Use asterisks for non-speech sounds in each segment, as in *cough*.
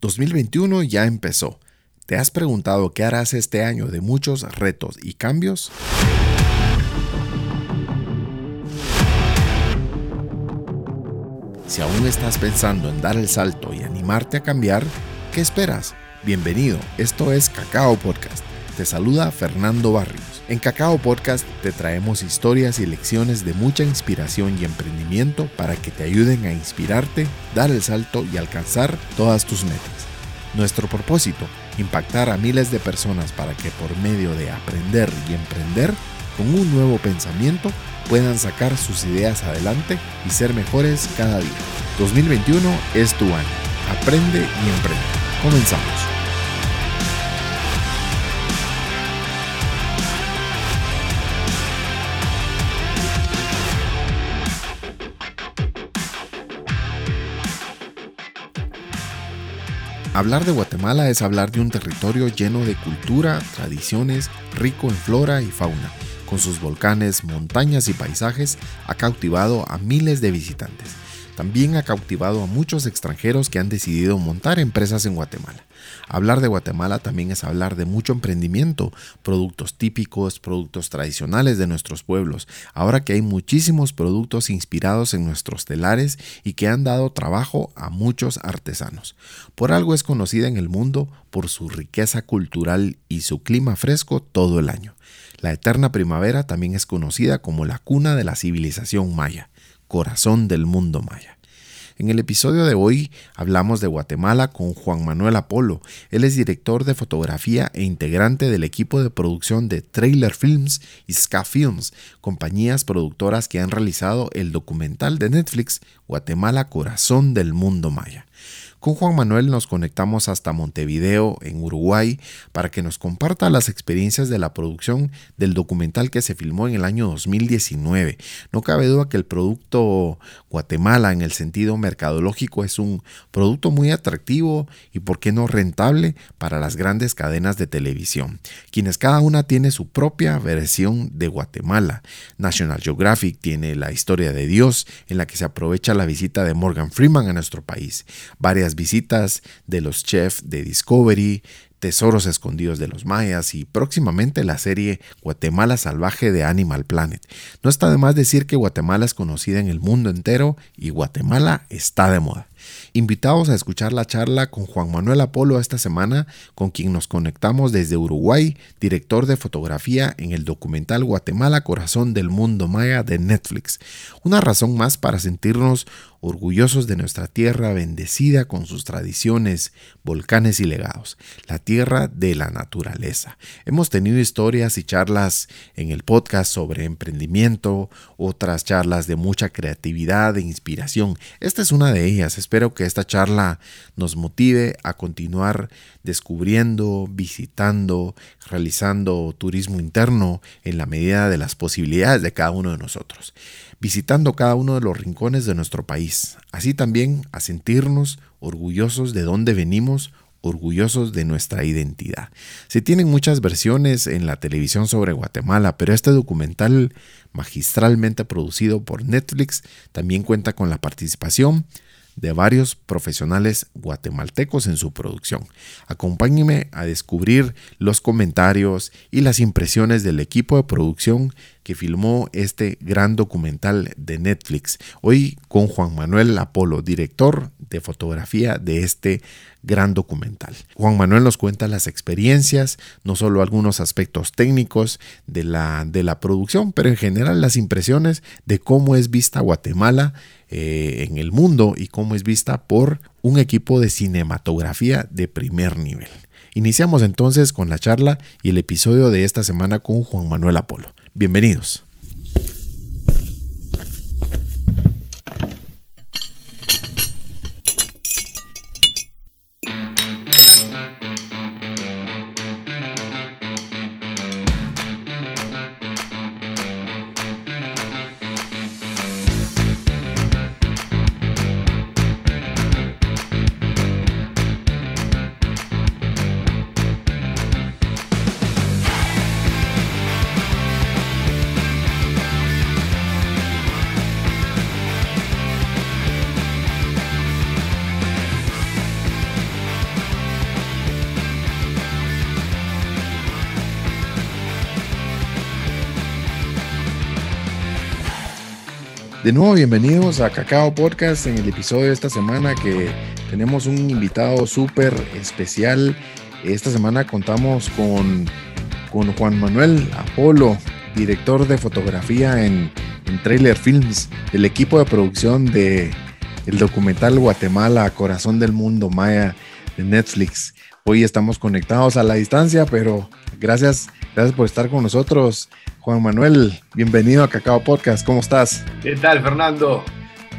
2021 ya empezó. ¿Te has preguntado qué harás este año de muchos retos y cambios? Si aún estás pensando en dar el salto y animarte a cambiar, ¿qué esperas? Bienvenido, esto es Cacao Podcast. Te saluda Fernando Barrios. En Cacao Podcast te traemos historias y lecciones de mucha inspiración y emprendimiento para que te ayuden a inspirarte, dar el salto y alcanzar todas tus metas. Nuestro propósito, impactar a miles de personas para que por medio de aprender y emprender, con un nuevo pensamiento, puedan sacar sus ideas adelante y ser mejores cada día. 2021 es tu año. Aprende y emprende. Comenzamos. Hablar de Guatemala es hablar de un territorio lleno de cultura, tradiciones, rico en flora y fauna. Con sus volcanes, montañas y paisajes, ha cautivado a miles de visitantes. También ha cautivado a muchos extranjeros que han decidido montar empresas en Guatemala. Hablar de Guatemala también es hablar de mucho emprendimiento, productos típicos, productos tradicionales de nuestros pueblos, ahora que hay muchísimos productos inspirados en nuestros telares y que han dado trabajo a muchos artesanos. Por algo es conocida en el mundo por su riqueza cultural y su clima fresco todo el año. La eterna primavera también es conocida como la cuna de la civilización maya, corazón del mundo maya. En el episodio de hoy hablamos de Guatemala con Juan Manuel Apolo. Él es director de fotografía e integrante del equipo de producción de Trailer Films y Ska Films, compañías productoras que han realizado el documental de Netflix Guatemala Corazón del Mundo Maya. Con Juan Manuel nos conectamos hasta Montevideo, en Uruguay, para que nos comparta las experiencias de la producción del documental que se filmó en el año 2019. No cabe duda que el producto Guatemala en el sentido mercadológico es un producto muy atractivo y, por qué no, rentable para las grandes cadenas de televisión, quienes cada una tiene su propia versión de Guatemala. National Geographic tiene la historia de Dios, en la que se aprovecha la visita de Morgan Freeman a nuestro país. Varias visitas de los chefs de Discovery, Tesoros Escondidos de los Mayas y próximamente la serie Guatemala Salvaje de Animal Planet. No está de más decir que Guatemala es conocida en el mundo entero y Guatemala está de moda. Invitados a escuchar la charla con Juan Manuel Apolo esta semana, con quien nos conectamos desde Uruguay, director de fotografía en el documental Guatemala Corazón del Mundo Maya de Netflix. Una razón más para sentirnos orgullosos de nuestra tierra bendecida con sus tradiciones, volcanes y legados, la tierra de la naturaleza. Hemos tenido historias y charlas en el podcast sobre emprendimiento, otras charlas de mucha creatividad e inspiración. Esta es una de ellas. Espero que esta charla nos motive a continuar descubriendo, visitando, realizando turismo interno en la medida de las posibilidades de cada uno de nosotros visitando cada uno de los rincones de nuestro país, así también a sentirnos orgullosos de dónde venimos, orgullosos de nuestra identidad. Se tienen muchas versiones en la televisión sobre Guatemala, pero este documental magistralmente producido por Netflix también cuenta con la participación de varios profesionales guatemaltecos en su producción. Acompáñenme a descubrir los comentarios y las impresiones del equipo de producción que filmó este gran documental de Netflix. Hoy con Juan Manuel Apolo, director de fotografía de este gran documental. Juan Manuel nos cuenta las experiencias, no solo algunos aspectos técnicos de la, de la producción, pero en general las impresiones de cómo es vista Guatemala eh, en el mundo y cómo es vista por un equipo de cinematografía de primer nivel. Iniciamos entonces con la charla y el episodio de esta semana con Juan Manuel Apolo. Bienvenidos. De nuevo, bienvenidos a Cacao Podcast en el episodio de esta semana que tenemos un invitado súper especial. Esta semana contamos con, con Juan Manuel Apolo, director de fotografía en, en Trailer Films, del equipo de producción de el documental Guatemala, Corazón del Mundo Maya de Netflix. Hoy estamos conectados a la distancia, pero gracias, gracias por estar con nosotros. Juan Manuel, bienvenido a Cacao Podcast, ¿cómo estás? ¿Qué tal, Fernando?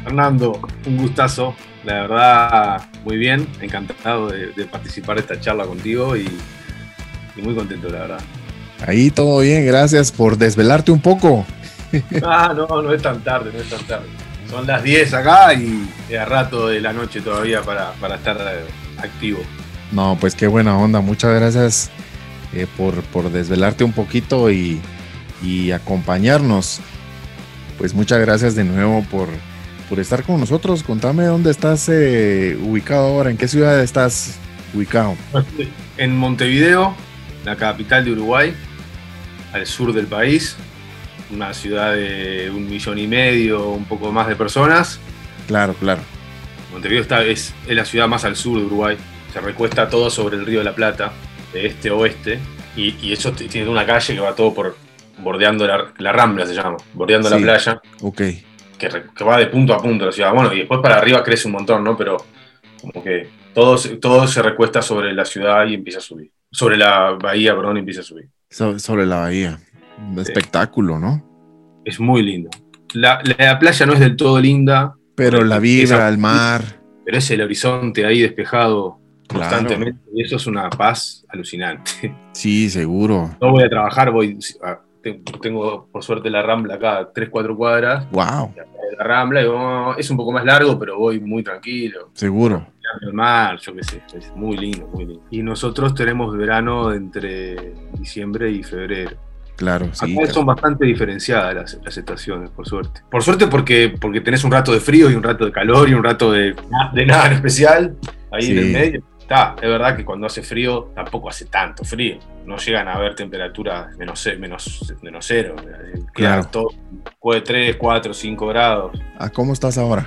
Fernando, un gustazo, la verdad, muy bien, encantado de, participar de esta charla contigo y, muy contento, la verdad. Ahí todo bien, gracias por desvelarte un poco. *laughs* Ah, no, no es tan tarde, no es tan tarde. Son las 10 acá y a rato de la noche todavía para, para estar activo. No, pues qué buena onda, muchas gracias eh, por, por desvelarte un poquito y, y acompañarnos. Pues muchas gracias de nuevo por, por estar con nosotros. Contame dónde estás eh, ubicado ahora, en qué ciudad estás ubicado. En Montevideo, la capital de Uruguay, al sur del país, una ciudad de un millón y medio, un poco más de personas. Claro, claro. Montevideo está, es, es la ciudad más al sur de Uruguay, se recuesta todo sobre el río de la Plata, de este a oeste, y, y eso tiene una calle que va todo por, bordeando la, Rambla, se llama, bordeando la playa. Ok. Que, va de punto a punto la ciudad. Bueno, y después para arriba crece un montón, ¿no? Pero como que todo, todo se recuesta sobre la ciudad y empieza a subir. Sobre la bahía, perdón, y empieza a subir. sobre la bahía. Un espectáculo, ¿no? Es muy lindo. La, playa no es del todo linda. Pero la vibra, el mar. Pero es el horizonte ahí despejado constantemente. Y eso es una paz alucinante. *laughs* Sí, seguro. No voy a trabajar, voy tengo por suerte la Rambla acá, 3, 4 cuadras. Wow. La Rambla oh, es un poco más largo, pero voy muy tranquilo. Seguro. El mar, yo qué sé, es muy lindo, muy lindo. Y nosotros tenemos verano entre diciembre y febrero. Claro, sí. Acá son bastante diferenciadas las, estaciones, por suerte. Por suerte porque, porque tenés un rato de frío y un rato de calor y un rato de, de nada en especial ahí en el medio es verdad que cuando hace frío tampoco hace tanto frío. No llegan a haber temperaturas menos, menos, menos cero. Claro. Todo, 3, 4, 5 grados. ¿A cómo estás ahora?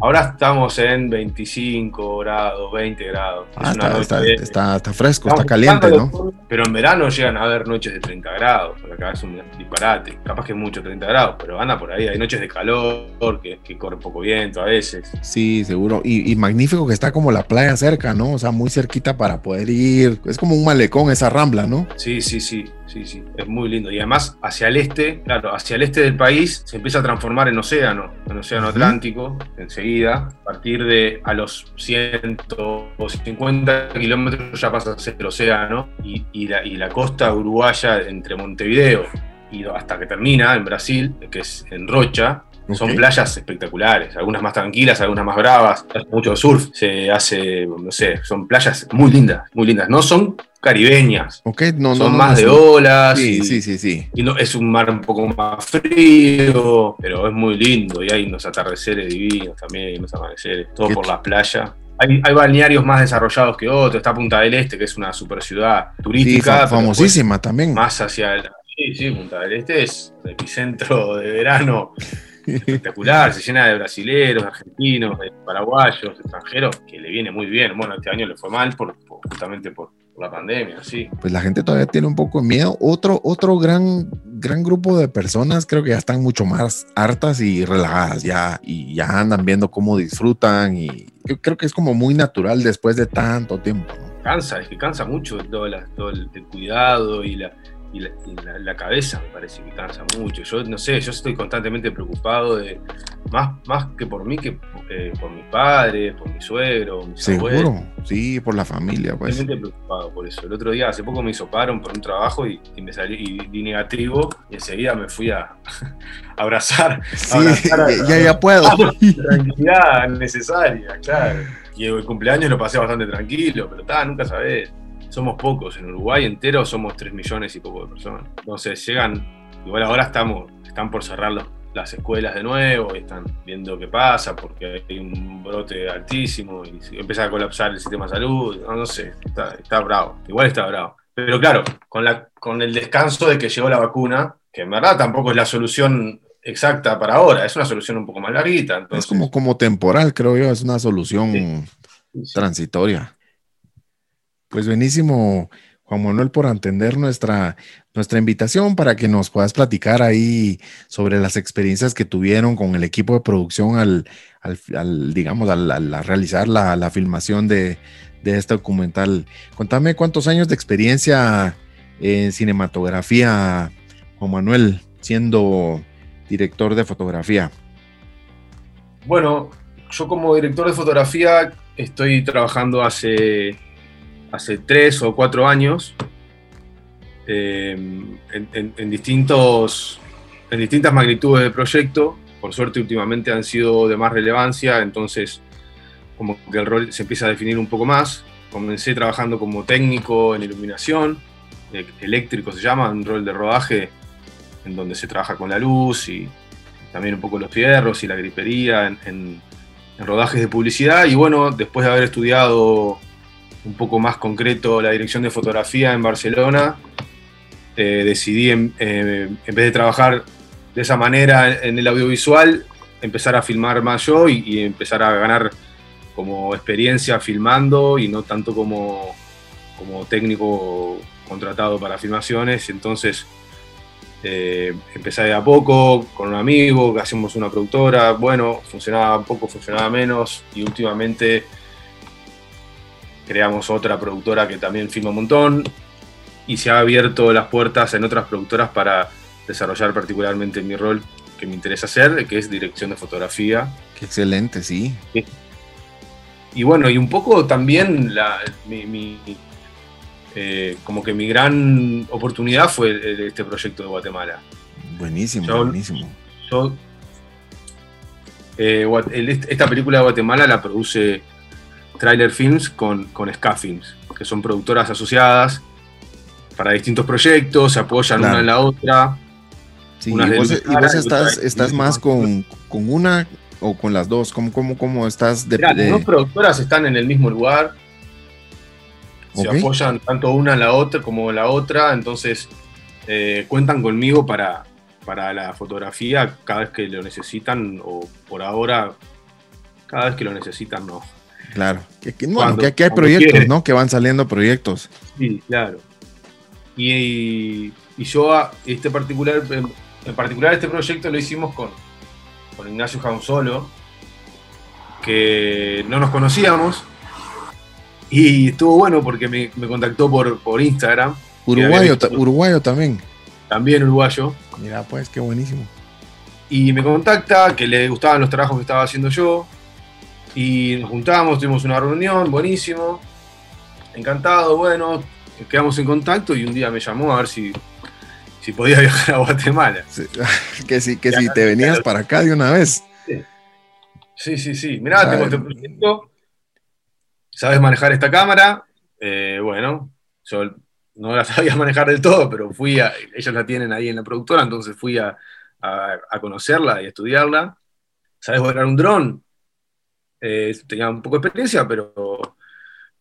Ahora estamos en 25 grados, 20 grados. Ah, está, está, fresco, está caliente, ¿no? Pero en verano llegan a haber noches de 30 grados, por acá es un disparate. Capaz que es mucho 30 grados, pero anda por ahí. Hay noches de calor, que, que corre poco viento a veces. Sí, seguro. Y, magnífico que está como la playa cerca, ¿no? O sea, muy cerquita para poder ir. Es como un malecón esa rambla, ¿no? Sí, sí, sí sí, sí, es muy lindo. Y además, hacia el este, claro, hacia el este del país se empieza a transformar en océano, en océano Atlántico, enseguida. A partir de a los 150 kilómetros ya pasa a ser el océano y, y, la, y la costa uruguaya entre Montevideo y hasta que termina en Brasil, que es en Rocha, son playas espectaculares, algunas más tranquilas, algunas más bravas, mucho surf, se hace, no sé, son playas muy lindas, muy lindas. No son caribeñas, no, son más de olas. Sí, sí, sí, sí. Y no, es un mar un poco más frío, pero es muy lindo y hay unos atardeceres divinos también, unos amaneceres, todo por la playa. Hay, hay, balnearios más desarrollados que otros. Está Punta del Este, que es una super ciudad turística. famosísima también. Más hacia el. Sí, sí, Punta del Este es el epicentro de verano espectacular, se llena de brasileros, argentinos, de paraguayos, extranjeros, que le viene muy bien. Bueno, este año le fue mal por, justamente por, la pandemia, sí. Pues la gente todavía tiene un poco de miedo. Otro, otro gran, gran grupo de personas creo que ya están mucho más hartas y relajadas ya, y ya andan viendo cómo disfrutan y yo creo que es como muy natural después de tanto tiempo. Cansa, es que cansa mucho todo, todo el cuidado y la y, la, cabeza me parece que cansa mucho. Yo no sé, yo estoy constantemente preocupado de, más, más que por mí, que eh, por mis padres, por mi suegro, mis Seguro, sí, por la familia. Pues. Estoy preocupado por eso. El otro día, hace poco me hisoparon por un trabajo y, me salí y di negativo y enseguida me fui a, *laughs* abrazar. Sí, *laughs* ya, ya puedo. *laughs* Tranquilidad necesaria, claro. Y el cumpleaños lo pasé bastante tranquilo, pero está, nunca sabés somos pocos. En Uruguay entero somos 3 millones y poco de personas. Entonces llegan, igual ahora estamos, están por cerrar las escuelas de nuevo y están viendo qué pasa porque hay un brote altísimo y empieza a colapsar el sistema de salud. No, sé, está, bravo. Igual está bravo. Pero claro, con, la, con el descanso de que llegó la vacuna, que en verdad tampoco es la solución exacta para ahora, es una solución un poco más larguita. Es como, como temporal, creo yo, es una solución transitoria. Pues buenísimo, Juan Manuel, por atender nuestra, nuestra invitación para que nos puedas platicar ahí sobre las experiencias que tuvieron con el equipo de producción al, digamos, al, realizar la, filmación de, de, este documental. Contame cuántos años de experiencia en cinematografía, Juan Manuel, siendo director de fotografía. Bueno, yo como director de fotografía estoy trabajando hace, hace tres o cuatro años eh, en, distintos, en distintas magnitudes de proyecto. Por suerte últimamente han sido de más relevancia, entonces como que el rol se empieza a definir un poco más. Comencé trabajando como técnico en iluminación, eléctrico se llama, un rol de rodaje en donde se trabaja con la luz y también un poco los fierros y la gripería en, rodajes de publicidad. Y bueno, después de haber estudiado un poco más concreto la dirección de fotografía en Barcelona, eh, decidí, en, eh, en, vez de trabajar de esa manera en el audiovisual, empezar a filmar más yo y, empezar a ganar como experiencia filmando y no tanto como, como técnico contratado para filmaciones. Entonces, eh, empecé de a poco con un amigo, hacemos una productora, bueno, funcionaba un poco, funcionaba menos y últimamente creamos otra productora que también filma un montón y se ha abierto las puertas en otras productoras para desarrollar particularmente mi rol que me interesa hacer, que es dirección de fotografía. Qué excelente, sí. Y bueno, y un poco también la, mi eh, como que mi gran oportunidad fue este proyecto de Guatemala. Buenísimo, buenísimo. Eh, esta película de Guatemala la produce Trailer Films con, con Ska Films, que son productoras asociadas para distintos proyectos, se apoyan una en la otra. y vos, estás, estás más con, con, una o con las dos, ¿cómo, cómo, cómo estás? De, Las dos productoras están en el mismo lugar, se apoyan tanto una en la otra como la otra, entonces eh, cuentan conmigo para, para la fotografía cada vez que lo necesitan o por ahora cada vez que lo necesitan no. Claro, que, bueno, que aquí hay proyectos, ¿no? Que van saliendo proyectos. Sí, claro. Y, y yo este particular, en particular este proyecto lo hicimos con, con Ignacio Jansolo, que no nos conocíamos, y estuvo bueno porque me, contactó por, por Instagram. Uruguayo, uruguayo también. También uruguayo. Mira, pues qué buenísimo. Y me contacta que le gustaban los trabajos que estaba haciendo yo. Y nos juntamos, tuvimos una reunión, buenísimo. Encantado, bueno, quedamos en contacto y un día me llamó a ver si, si podía *laughs* viajar a Guatemala. *laughs* que si, que si te venías para acá de una vez. Sí, sí, sí. Mirá, tengo este proyecto ¿sabes manejar esta cámara? Eh, bueno, yo no la *laughs* sabía manejar del todo, pero fui a, ellos la tienen ahí en la productora, entonces fui a, conocerla y a estudiarla. ¿Sabes volar un dron? Eh, tenía un poco de experiencia, pero,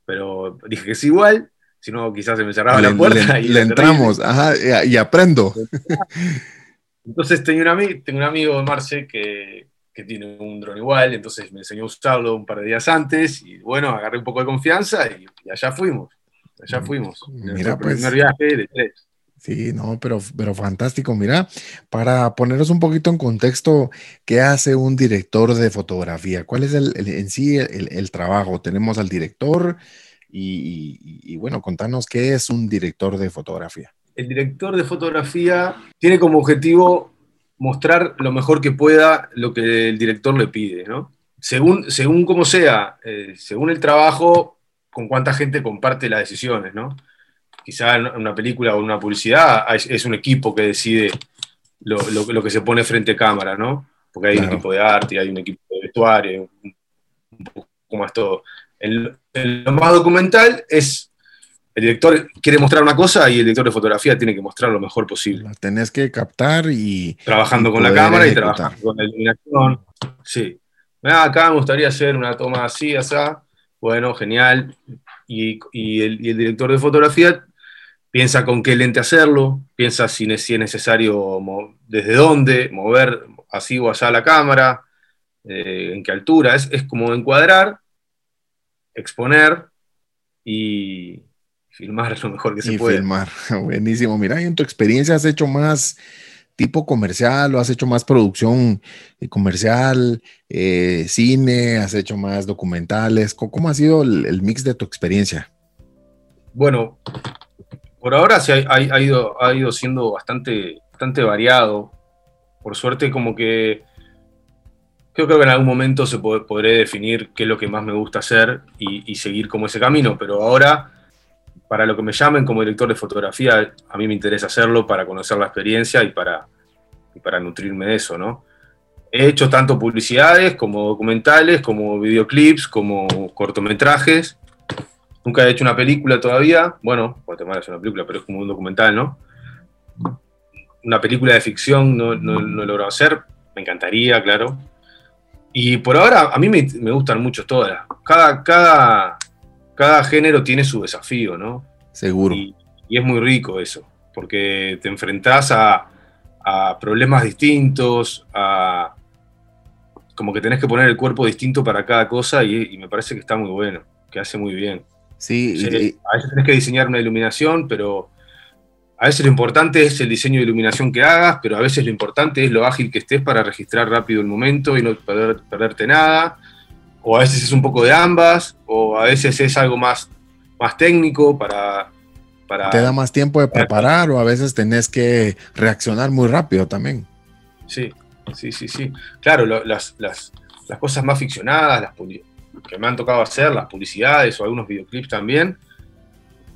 pero dije que es igual, si no quizás se me cerraba la puerta. y le entramos, ajá, y, aprendo. *laughs* Entonces tengo un, tengo un amigo, Marce, que, que tiene un dron igual, entonces me enseñó a usarlo un par de días antes y bueno, agarré un poco de confianza y, allá fuimos, allá mm, fuimos. Mira, pues, primer viaje de tres. Sí, no, pero, pero fantástico. Mira, para ponernos un poquito en contexto, ¿qué hace un director de fotografía? ¿Cuál es el, en sí el, trabajo? Tenemos al director y, y, bueno, contanos qué es un director de fotografía. El director de fotografía tiene como objetivo mostrar lo mejor que pueda lo que el director le pide, ¿no? Según, según como sea, eh, según el trabajo, con cuánta gente comparte las decisiones, ¿no? Quizá en una película o en una publicidad es, un equipo que decide lo, que se pone frente a cámara, ¿no? Porque hay un equipo de arte, hay un equipo de vestuario, un poco más todo. En, en lo más documental es el director quiere mostrar una cosa y el director de fotografía tiene que mostrar lo mejor posible. La tenés que captar y. Trabajando con la cámara y trabajando con la iluminación. Sí. acá me gustaría hacer una toma así, así. Bueno, genial. Y, el, director de fotografía piensa con qué lente hacerlo, piensa si, es necesario, desde dónde, mover así o allá la cámara, eh, en qué altura. Es, es, como encuadrar, exponer y filmar lo mejor que se puede. Filmar, *laughs* buenísimo. Mira, en tu experiencia has hecho más tipo comercial o has hecho más producción eh, comercial, eh, cine, has hecho más documentales? ¿Cómo, ha sido el, mix de tu experiencia? Bueno, por ahora sí ha, ido, ha ido siendo bastante, bastante variado. Por suerte, como que creo que en algún momento se podré definir qué es lo que más me gusta hacer y, y seguir como ese camino, pero ahora para lo que me llamen como director de fotografía, a mí me interesa hacerlo para conocer la experiencia y para, para nutrirme de eso, ¿no? He hecho tanto publicidades como documentales, como videoclips, como cortometrajes. Nunca he hecho una película todavía. Bueno, Guatemala es una película, pero es como un documental, ¿no? Una película de ficción no, no, no he logrado hacer. Me encantaría, claro. Y por ahora, a mí me, me gustan mucho todas. Cada, cada, cada género tiene su desafío, ¿no? Seguro. Y, es muy rico eso, porque te enfrentás a, problemas distintos, a como que tenés que poner el cuerpo distinto para cada cosa y, me parece que está muy bueno, que hace muy bien. Sí, a veces tenés que diseñar una iluminación, pero a veces lo importante es el diseño de iluminación que hagas, pero a veces lo importante es lo ágil que estés para registrar rápido el momento y no perderte nada o a veces es un poco de ambas, o a veces es algo más, más técnico para, para... Te da más tiempo de preparar o a veces tenés que reaccionar muy rápido también. Sí, sí, sí, sí. Claro, las, las, las, cosas más ficcionadas, las que me han tocado hacer, las publicidades o algunos videoclips también,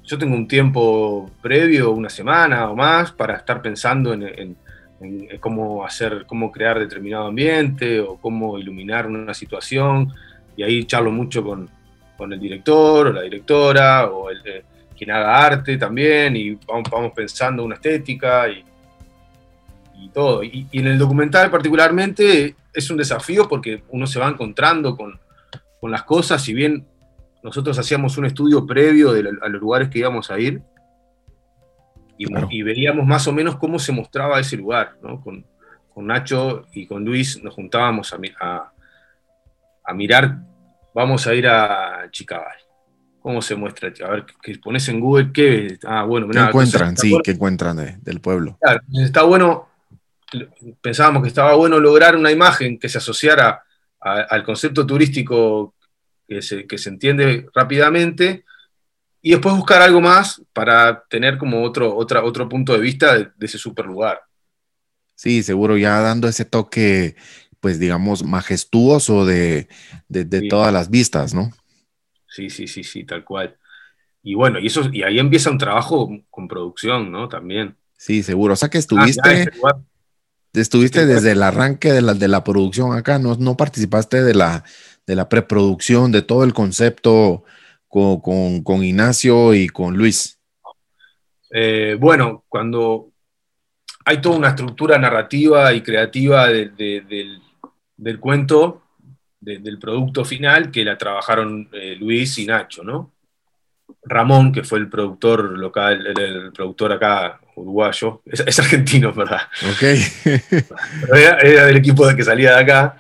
yo tengo un tiempo previo, una semana o más, para estar pensando en, en, en cómo hacer, cómo crear determinado ambiente o cómo iluminar una situación y ahí charlo mucho con, el director o la directora o el, quien haga arte también y vamos, vamos pensando una estética y, todo. Y, en el documental particularmente es un desafío porque uno se va encontrando con, las cosas, si bien nosotros hacíamos un estudio previo de a los lugares que íbamos a ir y, veíamos más o menos cómo se mostraba ese lugar, Con, Nacho y con Luis nos juntábamos a, a, a mirar, vamos a ir a Chicabal. ¿Cómo se muestra? A ver, que pones en Google qué. Ah, bueno, ¿Qué encuentran? Sí, ¿qué encuentran del pueblo? Claro, está bueno. Pensábamos que estaba bueno lograr una imagen que se asociara al concepto turístico que se, que se entiende rápidamente y después buscar algo más para tener como otro, otra, otro punto de vista de, de ese super lugar. Sí, seguro, ya dando ese toque pues digamos, majestuoso de, todas las vistas, ¿no? Sí, sí, sí, sí, tal cual. Y bueno, y, eso, y ahí empieza un trabajo con producción, ¿no? También. Sí, seguro. O sea que ah, estuviste, desde el arranque de la, de la producción acá, no, no participaste de la, de la preproducción, de todo el concepto con, con, Ignacio y con Luis. Eh, bueno, cuando hay toda una estructura narrativa y creativa del, del cuento, del producto final, que la trabajaron eh, Luis y Nacho, ¿no? Ramón, que fue el productor local, el, productor acá uruguayo, es, argentino, ¿verdad? Ok. era, del equipo de que salía de acá.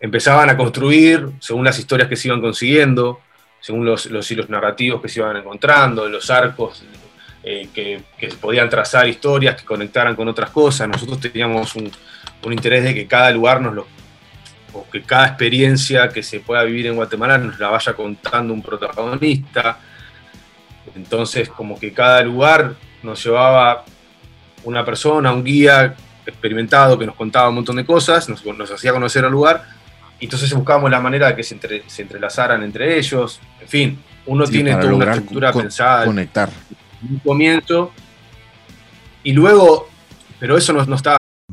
Empezaban a construir según las historias que se iban consiguiendo, según los, los hilos narrativos que se iban encontrando, los arcos eh, que, que, podían trazar historias que conectaran con otras cosas. Nosotros teníamos un, un interés de que cada lugar nos lo, o que cada experiencia que se pueda vivir en Guatemala nos la vaya contando un protagonista. Entonces, como que cada lugar nos llevaba una persona, un guía experimentado que nos contaba un montón de cosas, nos, hacía conocer el lugar, y entonces buscábamos la manera de que se, entrelazaran entre ellos. En fin, uno tiene toda una estructura pensada. Conectar. Un comienzo. Y luego, pero eso no, no está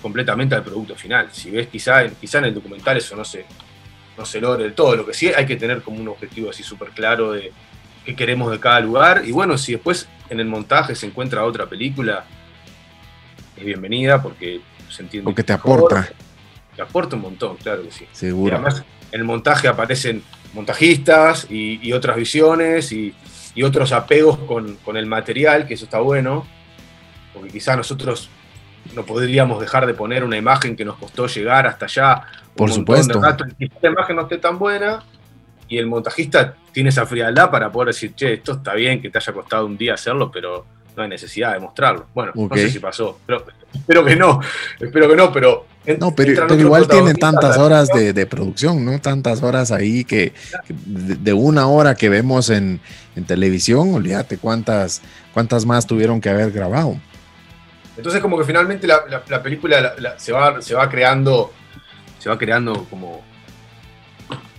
completamente al producto final. Si ves, quizá, quizá en el documental eso no se, no se logra del todo. Lo que sí hay que tener como un objetivo así súper claro de qué queremos de cada lugar. Y bueno, si después en el montaje se encuentra otra película, es bienvenida porque se entiende. Porque te aporta. Te aporta un montón, claro que sí. Seguro. Y además en el montaje aparecen montajistas y, otras visiones y, otros apegos con, con el material, que eso está bueno. Porque quizá nosotros no podríamos dejar de poner una imagen que nos costó llegar hasta allá. Por supuesto. Y la imagen no esté tan buena y el montajista tiene esa frialdad para poder decir, che, esto está bien que te haya costado un día hacerlo, pero no hay necesidad de mostrarlo. Bueno, no sé si pasó, pero *laughs* espero que no, espero que no, pero... No, pero, igual tiene tantas horas de, producción, ¿no? Tantas horas ahí que, de, una hora que vemos en, televisión, olvídate cuántas, cuántas más tuvieron que haber grabado. Entonces como que finalmente la, película se, va, se va creando, se va creando como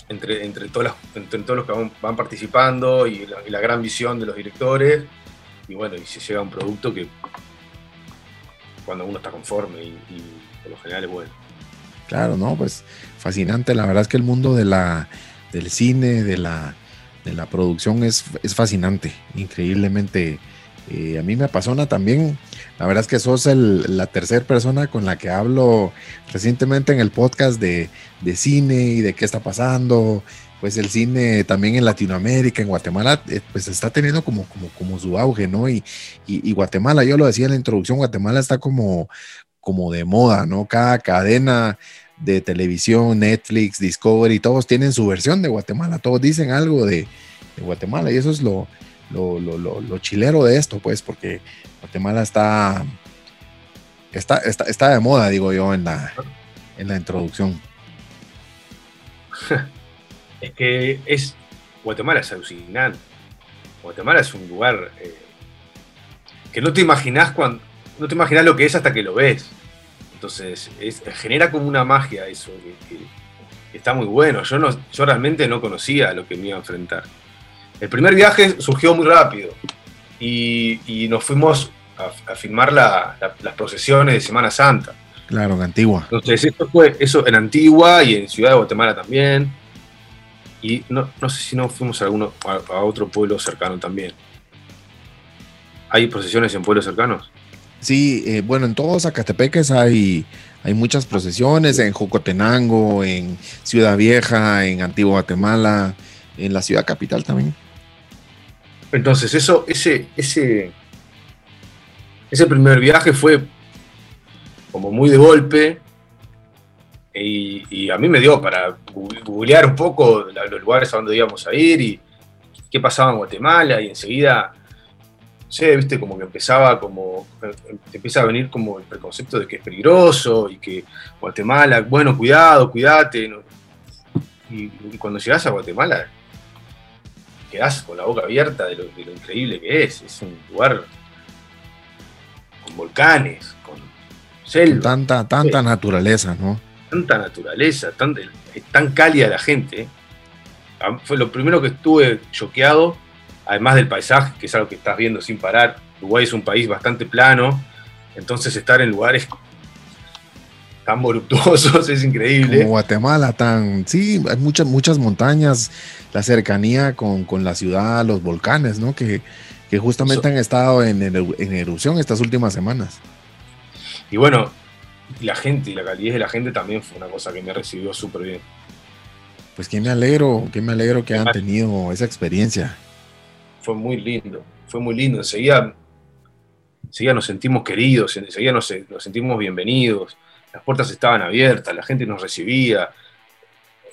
entre, entre, todas entre todos los que van, participando y la, gran visión de los directores. Y bueno, y se llega a un producto que cuando uno está conforme y, por lo general es bueno. Claro, no, pues fascinante. La verdad es que el mundo de la, del cine, de la, de la producción es, es fascinante, increíblemente a mí me apasiona también. La verdad es que sos la tercera persona con la que hablo recientemente en el podcast de, cine y de qué está pasando. Pues el cine también en Latinoamérica, en Guatemala, eh, pues está teniendo como, como, como su auge, ¿no? Y, y, Guatemala, yo lo decía en la introducción, Guatemala está como, como de moda, ¿no? Cada cadena de televisión, Netflix, Discovery, todos tienen su versión de Guatemala, todos dicen algo de, de Guatemala y eso es lo, lo, lo, lo, chilero de esto, pues, porque Guatemala está, está, está, de moda, digo yo, en la, en la introducción. *laughs* Es que es, Guatemala es alucinante. Guatemala es un lugar eh, que no te imaginas cuando, no te lo que es hasta que lo ves. Entonces, genera como una magia eso, está muy bueno. Yo, no, yo realmente no conocía lo que me iba a enfrentar. El primer viaje surgió muy rápido y, nos fuimos a, filmar las procesiones de Semana Santa. Claro, en Antigua. Entonces, esto fue eso en Antigua y en Ciudad de Guatemala también. Y no, sé si no fuimos a, alguno, a, otro pueblo cercano también. ¿Hay procesiones en pueblos cercanos? Sí, eh, bueno, en todos Zacatepeques hay, hay muchas procesiones, en Jocotenango, en Ciudad Vieja, en Antigua Guatemala, en la ciudad capital también. Entonces, eso, ese, ese, ese primer viaje fue como muy de golpe. Y, a mí me dio para googlear un poco los lugares a donde íbamos a ir y qué pasaba en Guatemala. Y enseguida, no sé, viste, como que empezaba como. Te empieza a venir como el preconcepto de que es peligroso y que Guatemala, bueno, cuidado, cuídate. y cuando llegas a Guatemala, quedás con la boca abierta de lo, increíble que es. Es un lugar con volcanes, con selva. Tanta, tanta naturaleza, ¿no? Tanta naturaleza, tan, tan cálida la gente. Fue lo primero que estuve choqueado, además del paisaje, que es algo que estás viendo sin parar. Uruguay es un país bastante plano, entonces estar en lugares tan voluptuosos es increíble. Como Guatemala, tan. Sí, hay muchas, muchas montañas, la cercanía con, la ciudad, los volcanes, ¿no? Que, justamente han estado en, en, erupción estas últimas semanas. Y bueno, la gente y la calidez de la gente también fue una cosa que me recibió súper bien. Pues que me alegro, que me alegro que han tenido esa experiencia. Fue muy lindo, fue muy lindo. Enseguida, enseguida nos sentimos queridos, enseguida nos, nos sentimos bienvenidos, las puertas estaban abiertas, la gente nos recibía.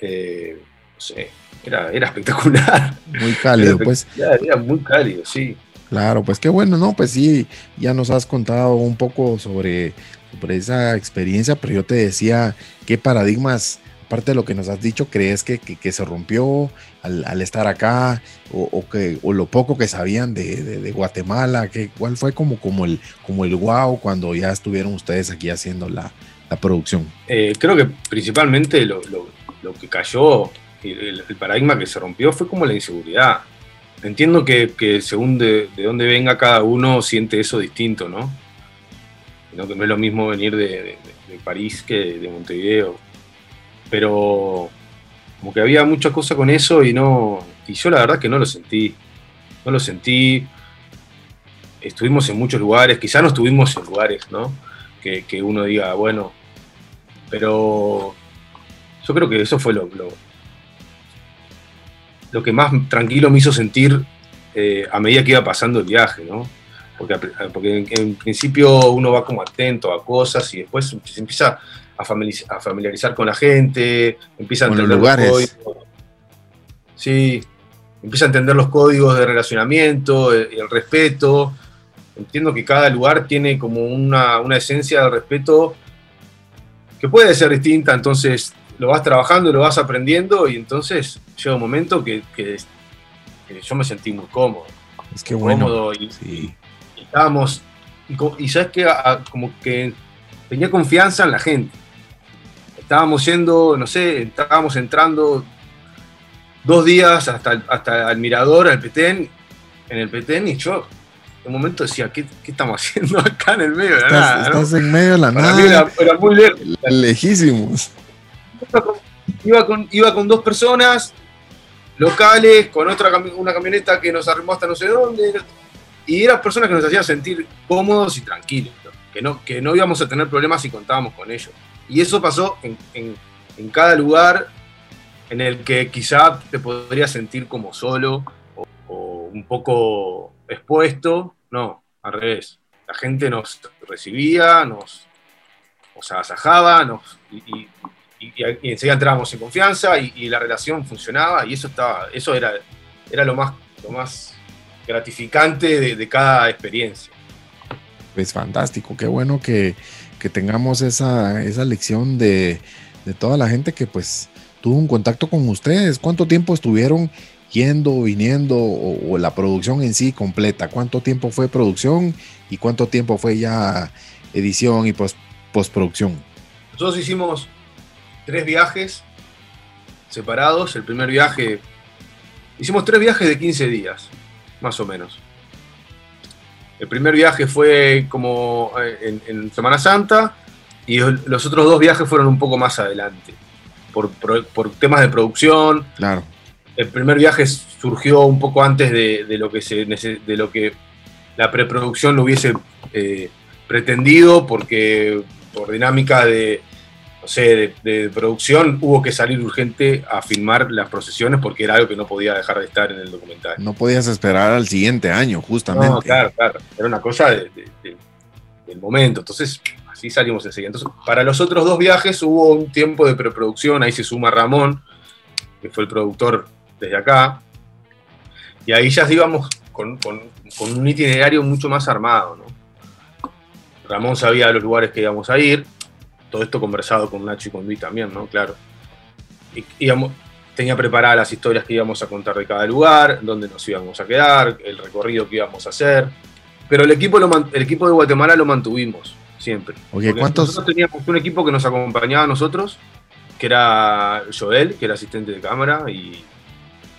Eh, no sé, era, era espectacular. Muy cálido, pues. Era muy cálido, sí. Claro, pues qué bueno, ¿no? Pues sí, ya nos has contado un poco sobre, sobre esa experiencia, pero yo te decía qué paradigmas, aparte de lo que nos has dicho, crees que, que, se rompió al, estar acá o, que, o lo poco que sabían de, de, Guatemala, que, ¿cuál fue como, como, el, como el wow cuando ya estuvieron ustedes aquí haciendo la, la producción? Eh, creo que principalmente lo, lo, que cayó, el, paradigma que se rompió fue como la inseguridad Entiendo que, según de, dónde venga cada uno siente eso distinto, ¿no? Que no es lo mismo venir de, París que de Montevideo. Pero como que había mucha cosa con eso y no. Y yo la verdad que no lo sentí. No lo sentí. Estuvimos en muchos lugares, quizás no estuvimos en lugares, ¿no? Que, uno diga, bueno. Pero yo creo que eso fue lo, lo que más tranquilo me hizo sentir eh, a medida que iba pasando el viaje, ¿no? Porque, porque en, principio uno va como atento a cosas y después se empieza a familiarizar, con la gente, empieza a entender los, códigos. Sí, empieza a entender los códigos de relacionamiento, el, el, respeto. Entiendo que cada lugar tiene como una, una esencia de respeto que puede ser distinta, entonces lo vas trabajando, lo vas aprendiendo y entonces llega un momento que, yo me sentí muy cómodo. Es que bueno. Cómodo y, estábamos, y, sabes que como que tenía confianza en la gente. Estábamos yendo, no sé, estábamos entrando dos días hasta, hasta el mirador, al Petén, en el Petén, y yo en un momento decía, ¿qué, estamos haciendo *laughs* acá en el medio de la nada? Estás en medio de la nada. era, muy lejos. Lejísimos iba con, iba con dos personas locales, con otra una camioneta que nos arrimó hasta no sé dónde, y eran personas que nos hacían sentir cómodos y tranquilos, que, no, que no íbamos a tener problemas si contábamos con ellos. Y eso pasó en, en, cada lugar en el que quizá te podrías sentir como solo o, un poco expuesto. No, al revés. La gente nos recibía, nos, nos agasajaba nos, y, y, enseguida entrábamos en confianza y, la relación funcionaba y eso estaba, eso era, era lo más, lo más gratificante de, cada experiencia. Es fantástico, qué bueno que, tengamos esa, esa lección de, toda la gente que pues tuvo un contacto con ustedes. ¿Cuánto tiempo estuvieron yendo, viniendo o, la producción en sí completa? ¿Cuánto tiempo fue producción y cuánto tiempo fue ya edición y post, postproducción? Nosotros hicimos tres viajes separados. El primer viaje, hicimos tres viajes de 15 días, más o menos. El primer viaje fue como eh, en, Semana Santa y los otros dos viajes fueron un poco más adelante, por, temas de producción. Claro. El primer viaje surgió un poco antes de, lo, que se, de lo que la preproducción lo hubiese eh, pretendido, porque por dinámica de, de, producción, hubo que salir urgente a filmar las procesiones porque era algo que no podía dejar de estar en el documental. No podías esperar al siguiente año, justamente. No, claro, claro. Era una cosa del momento. Entonces, así salimos enseguida. Entonces, para los otros dos viajes hubo un tiempo de preproducción. Ahí se suma Ramón, que fue el productor desde acá. Y ahí ya íbamos con, con un itinerario mucho más armado, ¿no? Ramón sabía los lugares que íbamos a ir todo esto conversado con Nacho y con Luis también, ¿no? Claro. Y, íbamos, tenía preparadas las historias que íbamos a contar de cada lugar, dónde nos íbamos a quedar, el recorrido que íbamos a hacer. Pero el equipo, el equipo de Guatemala lo mantuvimos siempre. ¿cuántos? Nosotros teníamos un equipo que nos acompañaba a nosotros, que era Joel, que era asistente de cámara y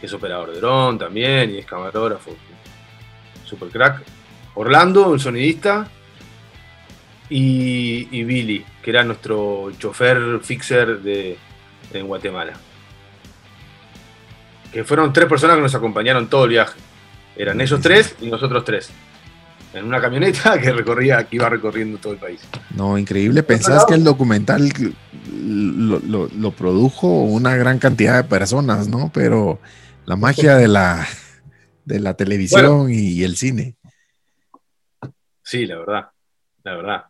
es operador de dron también y es camarógrafo. Super crack. Orlando, un sonidista, y, Billy, que era nuestro chofer fixer de, en Guatemala. Que fueron tres personas que nos acompañaron todo el viaje. Eran ellos tres y nosotros tres. En una camioneta que recorría, que iba recorriendo todo el país. No, increíble. Pensás que el documental lo, produjo una gran cantidad de personas, ¿no? Pero la magia de la, de la televisión y el cine. Sí, la verdad. La verdad.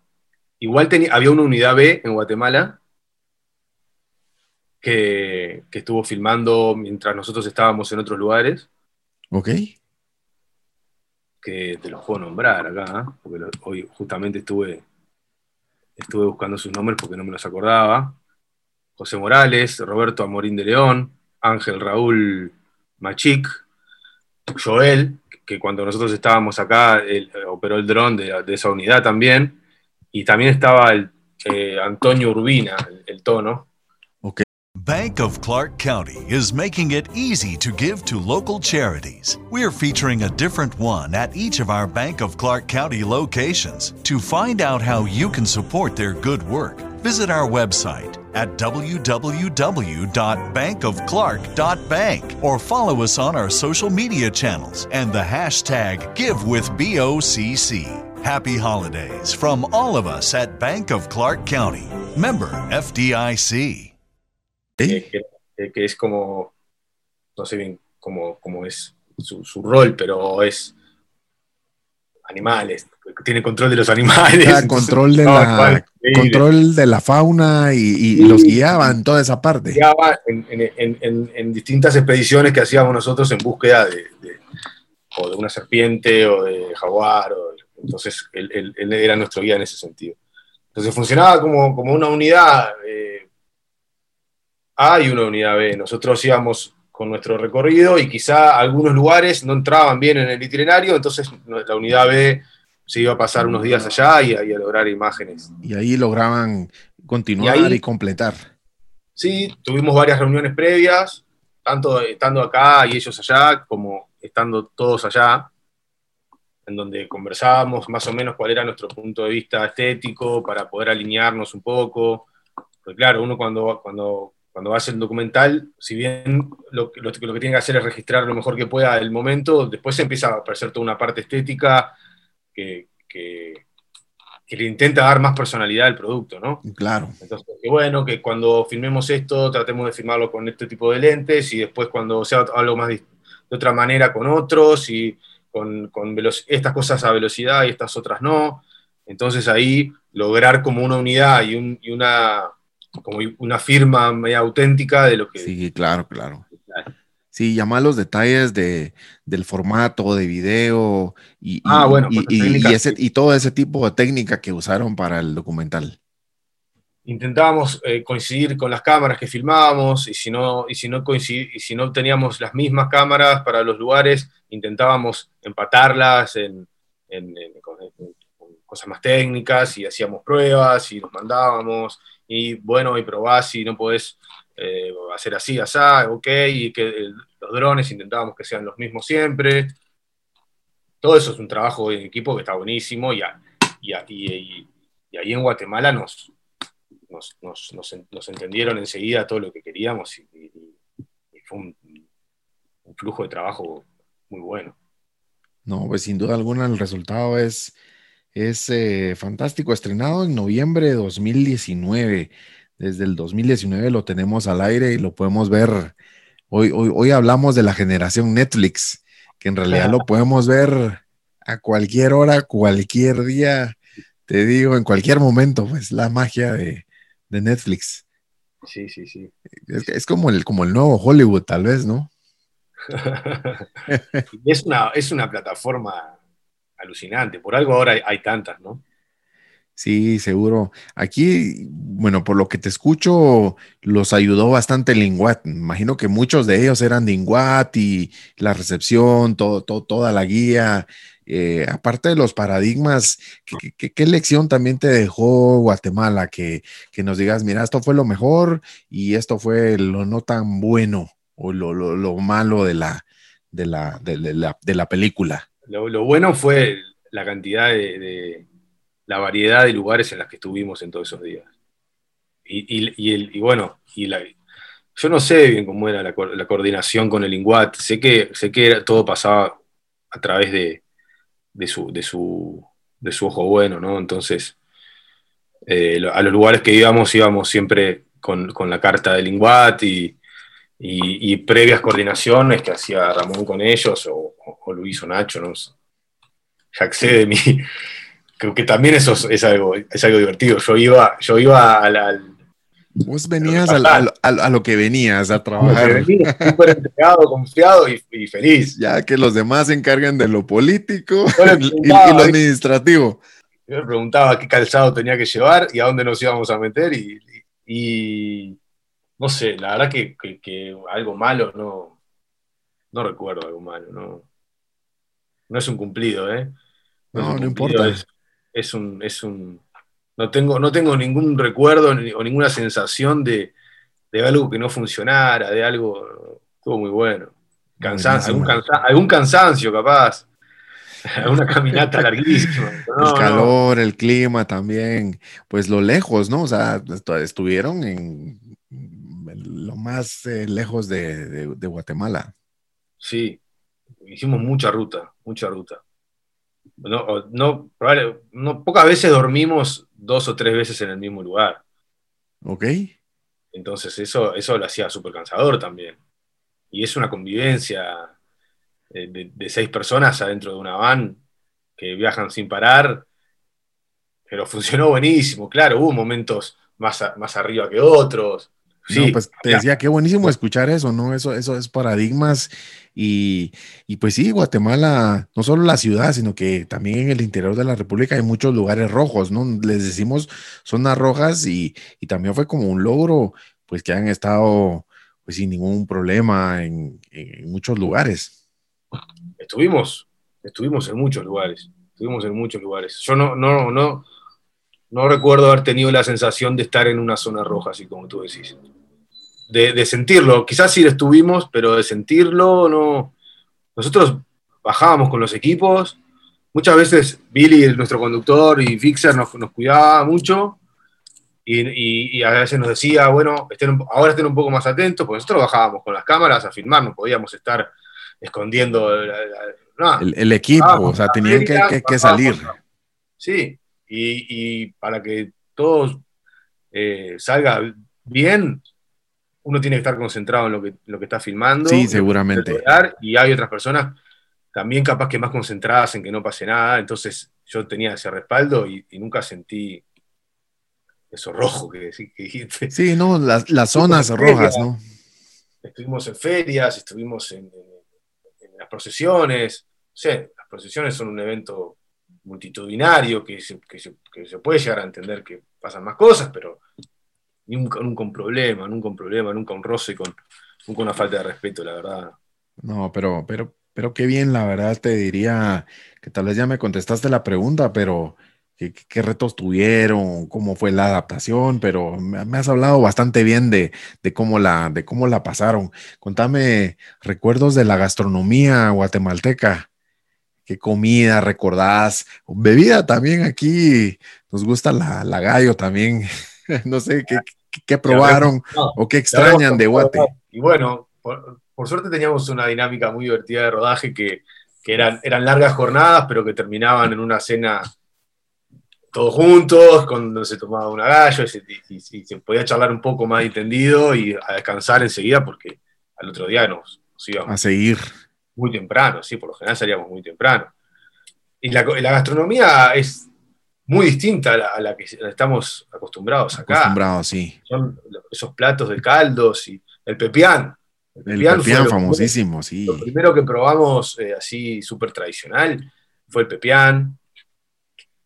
Igual tenía, había una unidad B en Guatemala que, que estuvo filmando mientras nosotros estábamos en otros lugares. Ok. que te los puedo nombrar acá, ¿eh? porque lo- hoy justamente estuve, estuve buscando sus nombres porque no me los acordaba. José Morales, Roberto Amorín de León, Ángel Raúl Machic, Joel, que cuando nosotros estábamos acá eh, operó el dron de, esa unidad también, y también estaba eh, Antonio Urbina, el, tono. Bank of Clark County is making it easy to give to local charities. We're featuring a different one at each of our Bank of Clark County locations. To find out how you can support their good work, visit our website at www.bankofclark.bank or follow us on our social media channels and the hashtag GiveWithBOCC. Happy holidays from all of us at Bank of Clark County. Member FDIC. que, es como, no sé bien cómo, cómo es su, su rol, pero es animales, tiene control de los animales. Ah, control de *laughs* no, la-. Control de la fauna y, y Sí. los guiaban toda esa parte. Guiaba en, en- en- en- en distintas expediciones que hacíamos nosotros en búsqueda de, de- o de una serpiente o de jaguar. o- entonces él, él- él era nuestro guía en ese sentido. Entonces funcionaba como, como una unidad eh, A y una unidad B. Nosotros íbamos con nuestro recorrido y quizá algunos lugares no entraban bien en el itinerario, entonces la unidad B se iba a pasar unos días allá y, a- y a lograr imágenes. Y ahí lograban continuar Y completar. Sí, tuvimos varias reuniones previas, tanto estando acá y ellos allá, como estando todos allá, en donde conversábamos más o menos cuál era nuestro punto de vista estético para poder alinearnos un poco. Porque claro, uno cuando, cuando, cuando hace el documental, si bien lo, que- lo, que- lo que tiene que hacer es registrar lo mejor que pueda el momento, después se empieza a aparecer toda una parte estética que, que, que le intenta dar más personalidad al producto, ¿no? Claro. Entonces, que bueno, que cuando filmemos esto, tratemos de filmarlo con este tipo de lentes y después cuando sea algo más de otra manera con otros y con, con estas cosas a velocidad y estas otras no. Entonces ahí lograr como una unidad y, un- y una, como una firma media auténtica de lo que... Sí, claro, claro. Claro. Sí, llamar los detalles de, del formato, de video y, Ah, bueno, y, cosas y- técnicas, y ese, y todo ese tipo de técnica que usaron para el documental. intentábamos eh, coincidir con las cámaras que filmábamos y si no y si no y si no teníamos las mismas cámaras para los lugares intentábamos empatarlas en, en- en- en- cosas más técnicas y hacíamos pruebas y nos mandábamos y bueno y probás si no podés eh, hacer así asá ok y que los drones intentábamos que sean los mismos siempre todo eso es un trabajo en equipo que está buenísimo y, a- y, a- y- y- y ahí en Guatemala nos, nos, nos- nos en- nos entendieron enseguida todo lo que queríamos y, y- y fue un flujo de trabajo muy bueno. No, pues sin duda alguna el resultado es, es eh, fantástico. Estrenado en noviembre de 2019. Desde el 2019 lo tenemos al aire y lo podemos ver. Hoy, hoy, hoy hablamos de la generación Netflix, que en realidad lo *laughs* podemos ver a cualquier hora, cualquier día. Te digo, en cualquier momento, pues la magia de, de Netflix. Sí, sí, sí. Es, es como, el, como el nuevo Hollywood, tal vez, ¿no? *laughs* es, una, es una plataforma alucinante. Por algo ahora hay, tantas, ¿no? Sí, seguro. Aquí, bueno, por lo que te escucho, los ayudó bastante el Linguat. Imagino que muchos de ellos eran de Linguat y la recepción, todo, todo- toda la guía. Eh, aparte de los paradigmas, ¿qué, lección también te dejó Guatemala? Que, que nos digas, mira, esto fue lo mejor y esto fue lo no tan bueno o lo, lo- lo malo de la, de la, de la, de la película. Lo, lo bueno fue la cantidad de, la variedad de lugares en las que estuvimos en todos esos días. Y, y- y el- bueno, y la- yo no sé bien cómo era la, co- la coordinación con el Inguat. Sé que, sé que todo pasaba a través de, de su, de, su, de su ojo bueno, ¿no? Entonces, eh, a los lugares que íbamos, íbamos siempre con, con la carta del Inguat y, y- y previas coordinaciones que hacía Ramón con ellos o, o- Luis o Nacho, ¿no? Ya de mí, *laughs* creo que también eso es, es algo, es algo divertido. Yo iba, yo iba al, al- Vos venías a, lo que venías a trabajar. Súper entregado, confiado y, feliz. Ya que los demás se encargan de lo político *laughs* y, lo administrativo. Yo me preguntaba qué calzado tenía que llevar y a dónde nos íbamos a meter y, no sé, la verdad que, algo malo no, no recuerdo algo malo, no, no es un cumplido, ¿eh? No, no, importa. Es, un, es un, no tengo, no tengo ningún recuerdo o ninguna sensación de, algo que no funcionara, de algo, estuvo muy bueno. algún, cansancio capaz, *laughs* alguna caminata larguísima. el calor, el clima también, pues lo lejos, ¿no? O sea, estuvieron en lo más eh, lejos de Guatemala. Sí, hicimos mucha ruta, mucha ruta. No, no, no, pocas veces dormimos dos o tres veces en el mismo lugar. Ok. Entonces eso, eso lo hacía súper cansador también. Y es una convivencia de, seis personas adentro de una van que viajan sin parar, pero funcionó buenísimo, claro, hubo momentos más, más arriba que otros, Sí, pues te decía, qué buenísimo escuchar eso, ¿no? Eso, eso es paradigmas y, pues sí, Guatemala, no solo la ciudad, sino que también en el interior de la República hay muchos lugares rojos, ¿no? Les decimos zonas rojas y, también fue como un logro, pues que han estado pues sin ningún problema en, muchos lugares. Estuvimos, estuvimos en muchos lugares, estuvimos en muchos lugares. Yo no, no, no, no recuerdo haber tenido la sensación de estar en una zona roja, así como tú decís de, sentirlo. Quizás sí estuvimos, pero de sentirlo, no. Nosotros bajábamos con los equipos. Muchas veces Billy, nuestro conductor, y Fixer nos, nos cuidaba mucho. Y, a veces nos decía, bueno, estén, ahora estén un poco más atentos, porque nosotros bajábamos con las cámaras a filmar, no podíamos estar escondiendo el, equipo, o sea, tenían que, salir. Sí, y, para que todo eh, salga bien, uno tiene que estar concentrado en lo que, lo que está filmando. Sí, seguramente. Y hay otras personas también capaz que más concentradas en que no pase nada. Entonces yo tenía ese respaldo y, nunca sentí eso rojo que, dijiste. Sí, no, las, las zonas rojas, ¿no? Estuvimos en ferias, estuvimos en, las procesiones. O las procesiones son un evento multitudinario que que se puede llegar a entender que pasan más cosas, pero nunca, nunca un problema, nunca un problema, nunca un roce, con, nunca una falta de respeto, la verdad. No, pero, pero, pero qué bien, la verdad te diría que tal vez ya me contestaste la pregunta, pero qué, retos tuvieron, cómo fue la adaptación, pero me, has hablado bastante bien de, de, cómo la, de cómo la pasaron. Contame recuerdos de la gastronomía guatemalteca. ¿Qué comida recordás? Bebida también aquí. Nos gusta la, la gallo también. *laughs* no sé, ¿qué, qué probaron o qué extrañan de Guate. Y bueno, por, suerte teníamos una dinámica muy divertida de rodaje que, eran, eran largas jornadas, pero que terminaban en una cena todos juntos, cuando se tomaba una gallo y se, podía charlar un poco más entendido y a descansar enseguida porque al otro día nos, íbamos. A seguir. Muy temprano, sí, por lo general salíamos muy temprano. Y la, la gastronomía es muy distinta a la, que estamos acostumbrados acá. Acostumbrados, sí. Son esos platos de caldos y el pepián. El pepián, famosísimo, sí. Lo primero que probamos eh, así súper tradicional fue el pepián,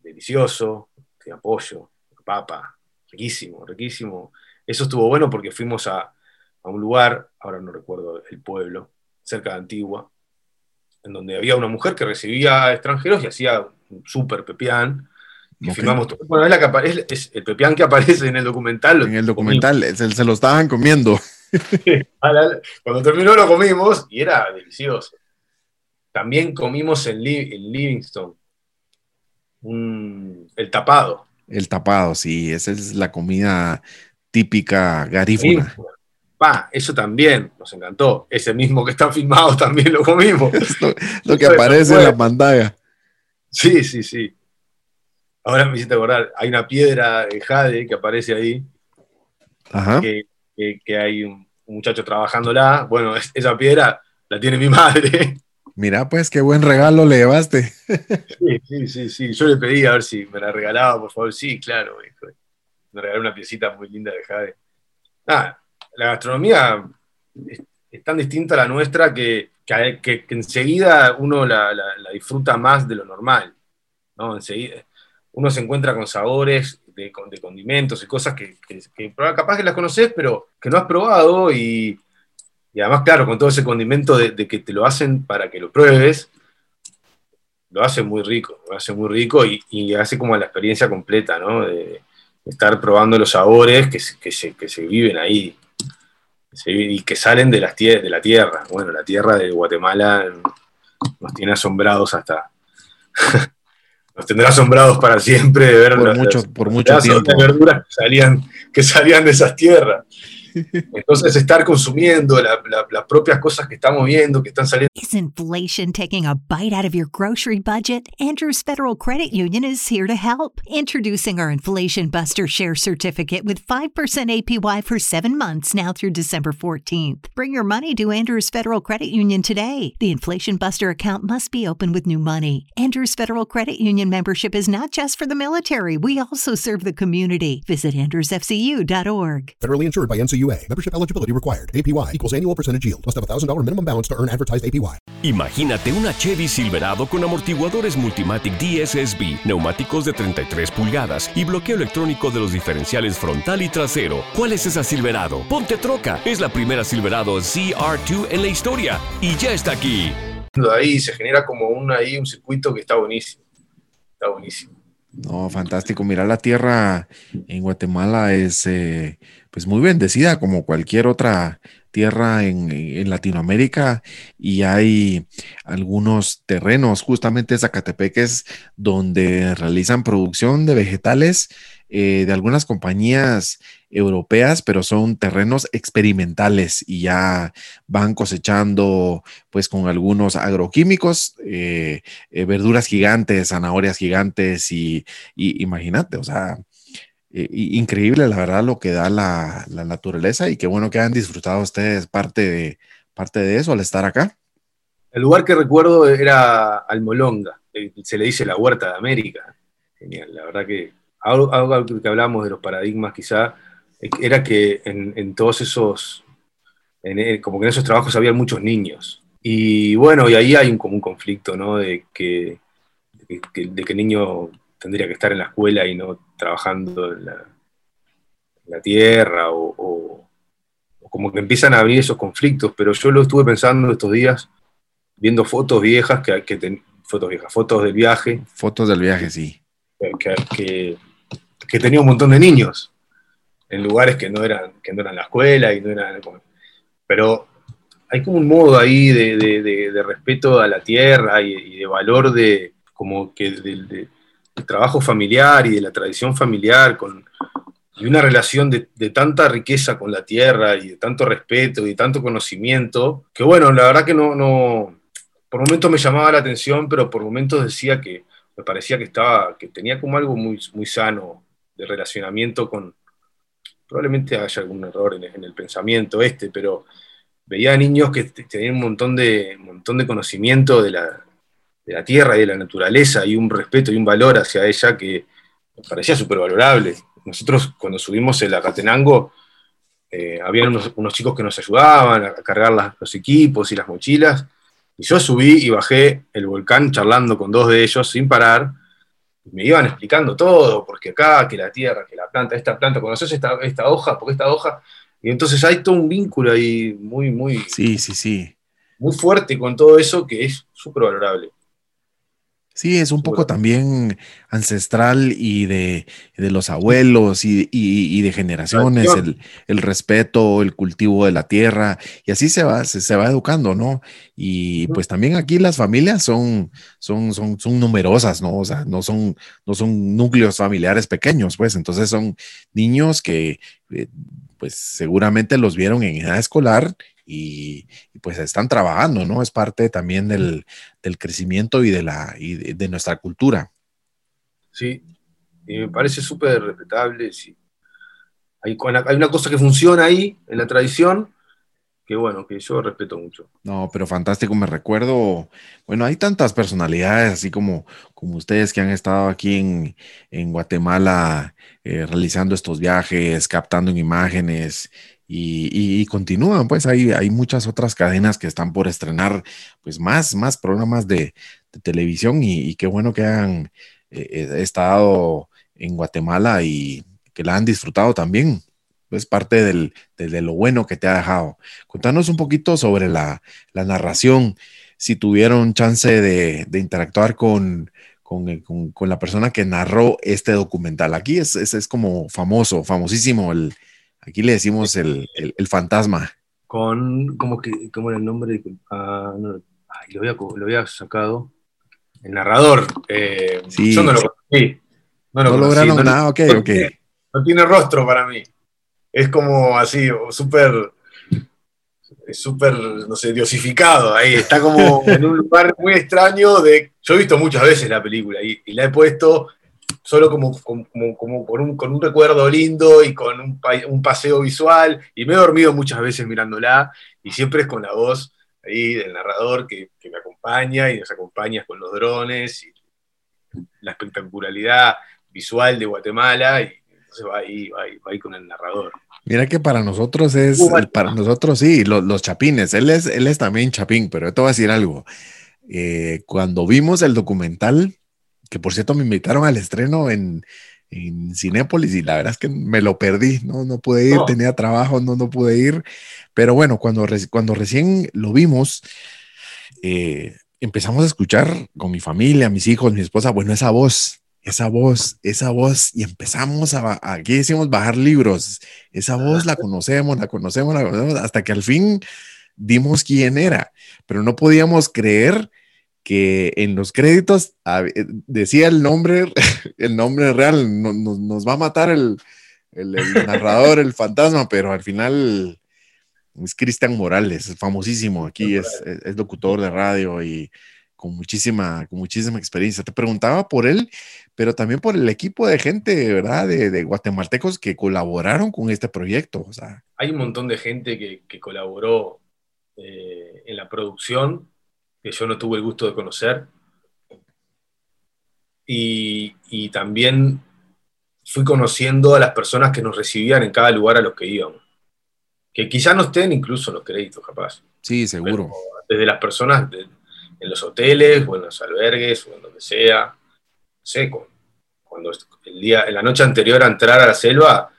delicioso, tenía pollo, papa, riquísimo, riquísimo. Eso estuvo bueno porque fuimos a, a un lugar, ahora no recuerdo el pueblo, cerca de Antigua, en donde había una mujer que recibía extranjeros y hacía un súper pepián Filmamos todo. Bueno, es, la que aparece, es el pepián que aparece en el documental. En el documental, se, lo estaban comiendo. Cuando terminó lo comimos y era delicioso. También comimos en, Livingston el tapado. El tapado, sí, esa es la comida típica garífuna. Pa, eso también nos encantó. Ese mismo que está filmado también lo comimos. *laughs* lo, que aparece en la pantalla. Sí, sí, sí. Ahora me hiciste acordar, hay una piedra de jade que aparece ahí, Que, hay un, muchacho trabajándola. Bueno, esa piedra la tiene mi *laughs* madre. Mira, pues qué buen regalo le llevaste. Sí, sí, sí, sí. Yo le pedí a ver si me la regalaba, por favor. Sí, claro. Me regaló una piecita muy linda de jade. la gastronomía es, tan distinta a la nuestra que, que, enseguida uno la, disfruta más de lo normal. ¿no? Enseguida, uno se encuentra con sabores de, condimentos y cosas que, capaz que las conoces, pero que no has probado y, además, claro, con todo ese condimento de, que te lo hacen para que lo pruebes, lo hace muy rico, lo hace muy rico y, hace como la experiencia completa, ¿no? De, estar probando los sabores que, se, que se viven ahí y que salen de, las de la tierra. Bueno, la tierra de Guatemala nos tiene asombrados hasta... *laughs* nos tendrá asombrados para siempre de ver por mucho, por mucho tiempo. verduras salían, que salían de esas tierras. Entonces, estar consumiendo las la, propias cosas que estamos viendo, que están saliendo. Is inflation taking a bite out of your grocery budget? Andrews Federal Credit Union is here to help. Introducing our Inflation Buster Share Certificate with 5% APY for seven months now through December 14th. Bring your money to Andrews Federal Credit Union today. The Inflation Buster account must be open with new money. Andrews Federal Credit Union membership is not just for the military, we also serve the community. Visit andrewsfcu.org. Federally insured by NCU. Membership eligibility required. APY equals annual percentage yield. Must have a $1,000 minimum balance to earn advertised APY. Imagínate una Chevy Silverado con amortiguadores Multimatic DSSB, neumáticos de 33 pulgadas y bloqueo electrónico de los diferenciales frontal y trasero. ¿Cuál es esa Silverado? Ponte troca. Es la primera Silverado CR2 en la historia y ya está aquí. Ahí se genera como un, ahí un circuito que está buenísimo. Está buenísimo. No, fantástico. Mira, la tierra en Guatemala es eh, pues muy bendecida como cualquier otra tierra en, Latinoamérica y hay algunos terrenos, justamente Zacatepeques, donde realizan producción de vegetales eh, de algunas compañías europeas, pero son terrenos experimentales y ya van cosechando pues con algunos agroquímicos, eh, eh, verduras gigantes, zanahorias gigantes y, y imagínate, o sea, increíble, la verdad, lo que da la, naturaleza y qué bueno que han disfrutado ustedes parte de, parte de eso al estar acá. El lugar que recuerdo era Almolonga, eh, se le dice la Huerta de América. Genial, la verdad que algo, que hablamos de los paradigmas quizá, eh, era que en, todos esos, eh, como que en esos trabajos había muchos niños. Y bueno, y ahí hay un, como conflicto, ¿no? De que, de de que el niño tendría que estar en la escuela y no trabajando en la, tierra o, como que empiezan a abrir esos conflictos, pero yo lo estuve pensando estos días, viendo fotos viejas, que, que fotos viejas, fotos del viaje. Fotos del viaje, sí. Que, que, tenía un montón de niños en lugares que no eran, que no eran la escuela y no eran... Pero hay como un modo ahí de, respeto a la tierra y, de valor de como que de, el trabajo familiar y de la tradición familiar, con, y una relación de, tanta riqueza con la tierra y de tanto respeto y de tanto conocimiento, que bueno, la verdad que no, no, por momentos me llamaba la atención, pero por momentos decía que me parecía que estaba, que tenía como algo muy, muy sano de relacionamiento con, probablemente haya algún error en, el pensamiento este, pero veía niños que tenían un montón de, un montón de conocimiento de la, de la tierra y de la naturaleza y un respeto y un valor hacia ella que me parecía súper valorable. Nosotros cuando subimos el Acatenango, eh, había unos, chicos que nos ayudaban a cargar los equipos y las mochilas, y yo subí y bajé el volcán charlando con dos de ellos sin parar, y me iban explicando todo, porque acá, que la tierra, que la planta, esta planta, conoces esta, esta hoja, porque esta hoja, y entonces hay todo un vínculo ahí muy, muy... Sí, sí, sí. Muy fuerte con todo eso que es súper valorable. Sí, es un poco también ancestral y de, los abuelos y, de generaciones, el, respeto, el cultivo de la tierra, y así se va, se, va educando, ¿no? Y pues también aquí las familias son, son, son, son numerosas, ¿no? O sea, no son, no son núcleos familiares pequeños, pues entonces son niños que eh, pues seguramente los vieron en edad escolar y, pues están trabajando, ¿no? Es parte también del, crecimiento y de, la, de, nuestra cultura. Sí, y me parece súper respetable. Sí. Hay, hay, una cosa que funciona ahí en la tradición que bueno, que yo respeto mucho. No, pero fantástico, me recuerdo, bueno, hay tantas personalidades así como, como ustedes que han estado aquí en, en Guatemala eh, realizando estos viajes, captando imágenes y, continúan, pues hay, hay muchas otras cadenas que están por estrenar pues más, más programas de, televisión y, qué bueno que han eh, eh, estado en Guatemala y que la han disfrutado también es parte del, de, lo bueno que te ha dejado. Contanos un poquito sobre la, narración, si tuvieron chance de, interactuar con, con, la persona que narró este documental. Aquí es, es, como famoso, famosísimo, el, aquí le decimos el, fantasma. Con, como que, ¿cómo era el nombre? Ah, no, lo, había, sacado. El narrador. Eh, yo no lo conocí. No, lo lograron nada, ok, ok. No tiene rostro para mí es como así, súper, súper, no sé, diosificado ahí, está como en un lugar muy extraño de... Yo he visto muchas veces la película y, la he puesto solo como, como, como con, un, con, un, recuerdo lindo y con un, un, paseo visual, y me he dormido muchas veces mirándola, y siempre es con la voz ahí del narrador que, que me acompaña y nos acompaña con los drones y la espectacularidad visual de Guatemala, y entonces va ahí, va ahí, con el narrador. Mira que para nosotros es, para nosotros sí, los, chapines, él es, él es también chapín, pero yo te voy a decir algo. Eh, cuando vimos el documental, que por cierto me invitaron al estreno en, en Cinépolis y la verdad es que me lo perdí, no, no pude ir, tenía trabajo, no, no pude ir, pero bueno, cuando, cuando recién lo vimos, eh, empezamos a escuchar con mi familia, mis hijos, mi esposa, bueno, esa voz, esa voz, esa voz, y empezamos a, aquí decimos bajar libros, esa voz la conocemos, la conocemos, la conocemos, hasta que al fin dimos quién era, pero no podíamos creer que en los créditos eh, decía el nombre, *laughs* el nombre real, nos va a matar el, el, *laughs* narrador, el fantasma, pero al final es Cristian Morales, famosísimo aquí, es, es, locutor de radio y con muchísima, con muchísima experiencia. Te preguntaba por él pero también por el equipo de gente, ¿verdad? De, guatemaltecos que colaboraron con este proyecto. O sea. Hay un montón de gente que, colaboró eh, en la producción, que yo no tuve el gusto de conocer. Y, y, también fui conociendo a las personas que nos recibían en cada lugar a los que íbamos. Que quizás no estén incluso en los créditos, capaz. Sí, seguro. desde las personas en los hoteles o en los albergues o en donde sea seco. Cuando el día, en la noche anterior a entrar a la selva,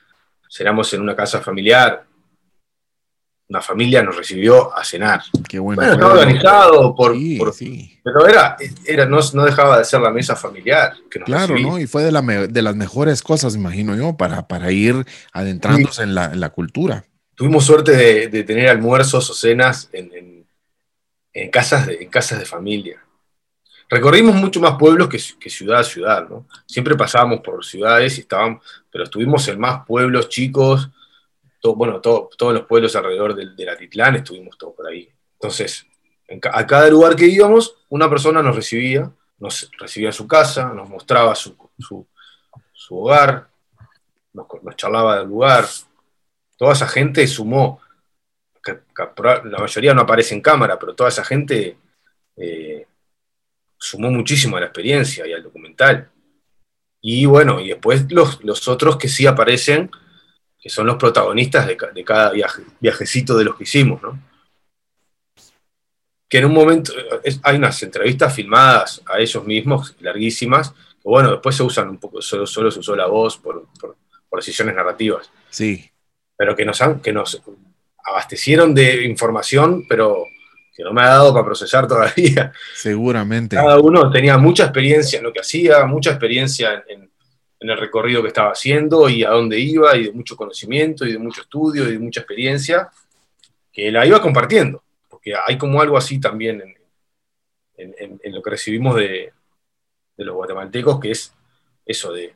cenamos en una casa familiar. Una familia nos recibió a cenar. Qué bueno. estaba organizado por. Pero era, era no, no, dejaba de ser la mesa familiar. claro, ¿no? Y fue de, la de, las mejores cosas, imagino yo, para, para ir adentrándose en, la, en, la, cultura. Tuvimos suerte de, de tener almuerzos o cenas en, en, casas de, en casas de familia. Recorrimos mucho más pueblos que, ciudad a ciudad, ¿no? Siempre pasábamos por ciudades y estábamos, pero estuvimos en más pueblos chicos, bueno, todos los pueblos alrededor del, del, Atitlán estuvimos todos por ahí. Entonces, a cada lugar que íbamos, una persona nos recibía, nos recibía en su casa, nos mostraba su, hogar, nos, charlaba del lugar. Toda esa gente sumó, la mayoría no aparece en cámara, pero toda esa gente eh, sumó muchísimo a la experiencia y al documental. Y bueno, y después los, los otros que sí aparecen, que son los protagonistas de, cada viaje, viajecito de los que hicimos, ¿no? Que en un momento hay unas entrevistas filmadas a ellos mismos, larguísimas, que bueno, después se usan un poco, solo, solo se usó la voz por, por, decisiones narrativas. Sí. Pero que nos, han, que nos abastecieron de información, pero que no me ha dado para procesar todavía. Seguramente. Cada uno tenía mucha experiencia en lo que hacía, mucha experiencia en, el recorrido que estaba haciendo y a dónde iba, y de mucho conocimiento, y de mucho estudio, y de mucha experiencia, que la iba compartiendo, porque hay como algo así también en, lo que recibimos de, los guatemaltecos, que es eso, de,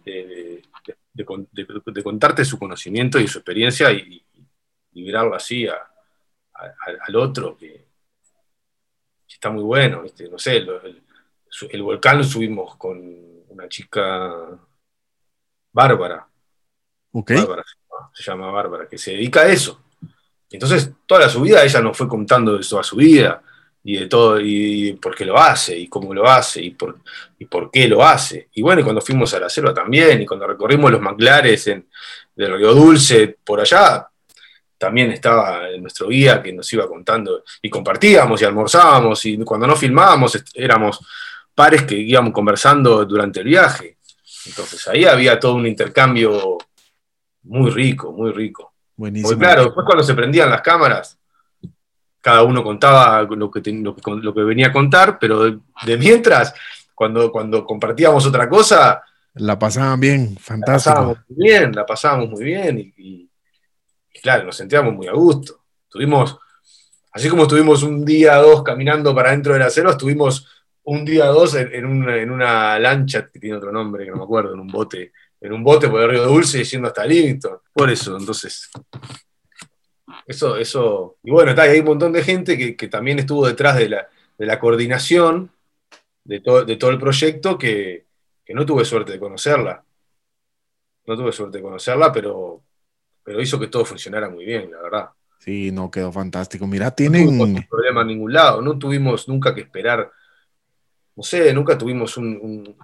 contarte su conocimiento y su experiencia y, y, así al otro, que, está muy bueno, ¿viste? No sé, el, volcán lo subimos con una chica Bárbara. Ok. Bárbara se llama Bárbara, que se dedica a eso. Entonces, toda la subida ella nos fue contando de toda su vida y de todo, y por qué lo hace, y cómo lo hace, y por, y por qué lo hace. Y bueno, cuando fuimos a la selva también, y cuando recorrimos los manglares en, del Río Dulce, por allá, también estaba nuestro guía que nos iba contando, y compartíamos y almorzábamos, y cuando no filmábamos éramos pares que íbamos conversando durante el viaje. Entonces ahí había todo un intercambio muy rico, muy rico. Buenísimo. Porque claro, después cuando se prendían las cámaras, cada uno contaba lo que, lo que, lo que venía a contar, pero de, de, mientras, cuando, cuando compartíamos otra cosa... La pasaban bien, fantástico. La pasábamos muy bien, la pasábamos muy bien y, y, y claro, nos sentíamos muy a gusto. Tuvimos, así como estuvimos un día o dos caminando para dentro de la selva, estuvimos un día o dos en, en, una, en, una, lancha que tiene otro nombre, que no me acuerdo, en un bote, en un bote por el río Dulce yendo hasta Livingston. Por eso, entonces, eso, eso, y bueno, está, hay un montón de gente que, que también estuvo detrás de la, de la coordinación de, to, de, todo el proyecto que, que, no tuve suerte de conocerla. No tuve suerte de conocerla, pero, pero hizo que todo funcionara muy bien, la verdad. Sí, no, quedó fantástico. Mira, tienen... No problema en ningún lado, no tuvimos nunca que esperar, no sé, nunca tuvimos un, un,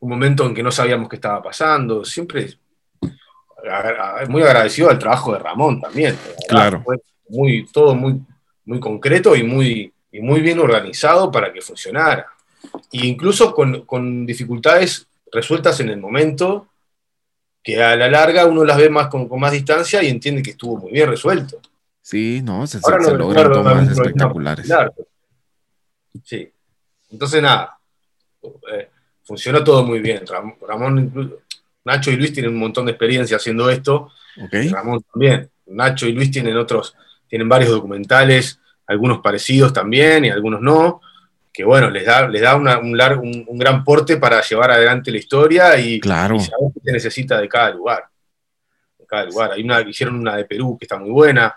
un momento en que no sabíamos qué estaba pasando, siempre muy agradecido al trabajo de Ramón también. Claro. Fue muy, todo muy, muy concreto y muy, y muy bien organizado para que funcionara. E incluso con, con, dificultades resueltas en el momento, que a la larga uno las ve más con, con más distancia y entiende que estuvo muy bien resuelto. Sí, no, se, Ahora se, se logran tomas espectaculares. Sí. Entonces, nada, eh, funcionó todo muy bien. Ramón, Ramón Nacho y Luis tienen un montón de experiencia haciendo esto. Okay. Ramón también. Nacho y Luis tienen otros, tienen varios documentales, algunos parecidos también y algunos no, que bueno, les da, les da una, un, largo, un, un, gran porte para llevar adelante la historia y, claro. y saber qué se necesita de cada lugar. De cada lugar. Hay una, hicieron una de Perú que está muy buena.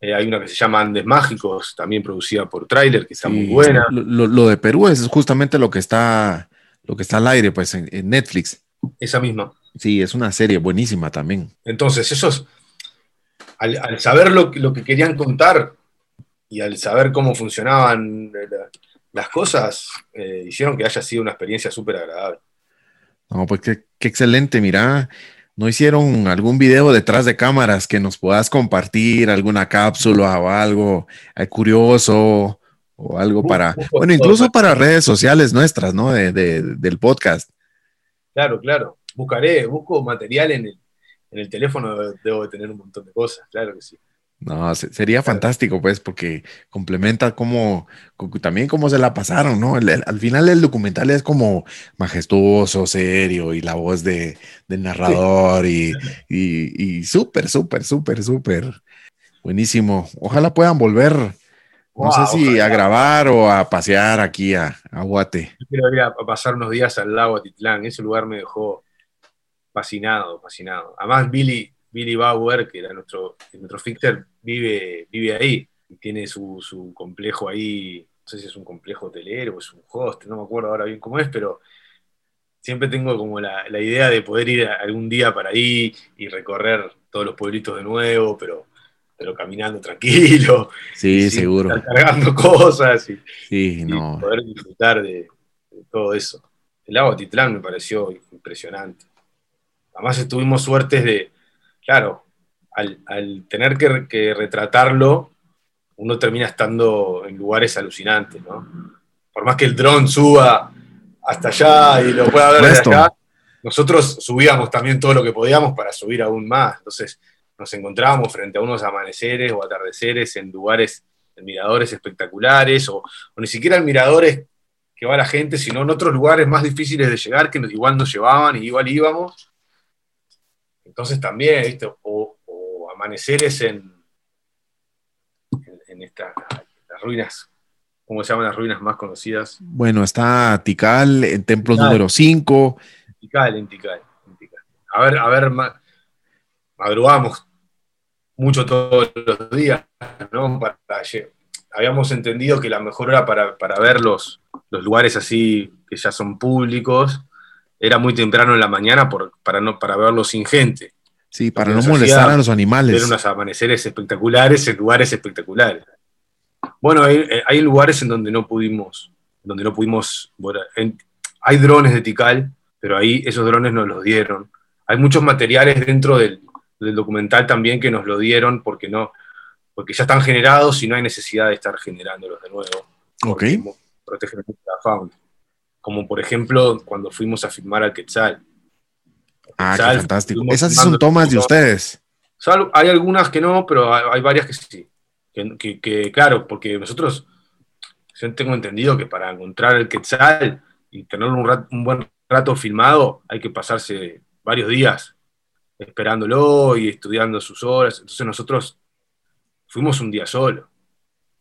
Eh, hay una que se llama Andes Mágicos, también producida por Trailer, que está sí, muy buena. Lo, lo, de Perú es justamente lo que está, lo que está al aire, pues, en, en Netflix. Esa misma. Sí, es una serie buenísima también. Entonces, esos, al, al saber lo, lo, que querían contar y al saber cómo funcionaban las cosas, eh, hicieron que haya sido una experiencia súper agradable. No, pues qué, qué, excelente, mira. ¿No hicieron algún video detrás de cámaras que nos puedas compartir, alguna cápsula o algo curioso o algo para, bueno, incluso para redes sociales nuestras, ¿no? De, de, del podcast. Claro, claro buscaré, busco material en el, en el teléfono, debo de tener un montón de cosas, claro que sí. No, sería fantástico, pues, porque complementa como, también cómo se la pasaron, ¿no? El, el, al final el documental es como majestuoso, serio, y la voz de, del narrador, sí. y, y, y súper, súper, súper, súper buenísimo. Ojalá puedan volver, no wow, sé si ojalá. a grabar o a pasear aquí a, a Guate. Yo quiero ir a, a pasar unos días al lago Atitlán, ese lugar me dejó fascinado, fascinado. Además, Billy, Billy Bauer, que era nuestro, nuestro fixer, vive, vive ahí y tiene su, su, complejo ahí, no sé si es un complejo hotelero o es un host, no me acuerdo ahora bien cómo es, pero siempre tengo como la, la idea de poder ir algún día para ahí y recorrer todos los pueblitos de nuevo, pero, pero caminando tranquilo. Sí, seguro. Cargando cosas y, sí, no. poder disfrutar de, de todo eso. El lago Titlán me pareció impresionante. Además tuvimos suertes de, claro, al, al tener que, que, retratarlo, uno termina estando en lugares alucinantes, ¿no? Por más que el dron suba hasta allá y lo pueda ver desde acá, nosotros subíamos también todo lo que podíamos para subir aún más. Entonces nos encontrábamos frente a unos amaneceres o atardeceres en lugares, en miradores espectaculares, o, o ni siquiera en miradores que va la gente, sino en otros lugares más difíciles de llegar que igual nos llevaban y igual íbamos entonces también, ¿viste? O, o, amaneceres en, en, en estas las ruinas, ¿cómo se llaman las ruinas más conocidas? Bueno, está Tikal, en templo Tikal. número 5. Tikal, en Tikal, en Tikal. A ver, a ver, ma, madrugamos mucho todos los días, ¿no? Para, habíamos entendido que la mejor hora para, para ver los, los lugares así que ya son públicos era muy temprano en la mañana por, para, no, para verlo sin gente. Sí, para no molestar a los animales. Ver unos amaneceres espectaculares en lugares espectaculares. Bueno, hay, eh, hay lugares en donde no pudimos, donde no pudimos, hay drones de Tikal, pero ahí esos drones nos los dieron. Hay muchos materiales dentro del, del documental también que nos lo dieron porque no, porque ya están generados y no hay necesidad de estar generándolos de nuevo. Ok. Protegen la fauna. Como por ejemplo cuando fuimos a filmar al Quetzal. Ah, qué fantástico. Esas sí son tomas de ustedes. Hay algunas que no, pero hay, varias que sí. Que, claro, porque nosotros, yo tengo entendido que para encontrar el Quetzal y tenerlo un, un buen rato filmado, hay que pasarse varios días esperándolo y estudiando sus horas. Entonces nosotros fuimos un día solo.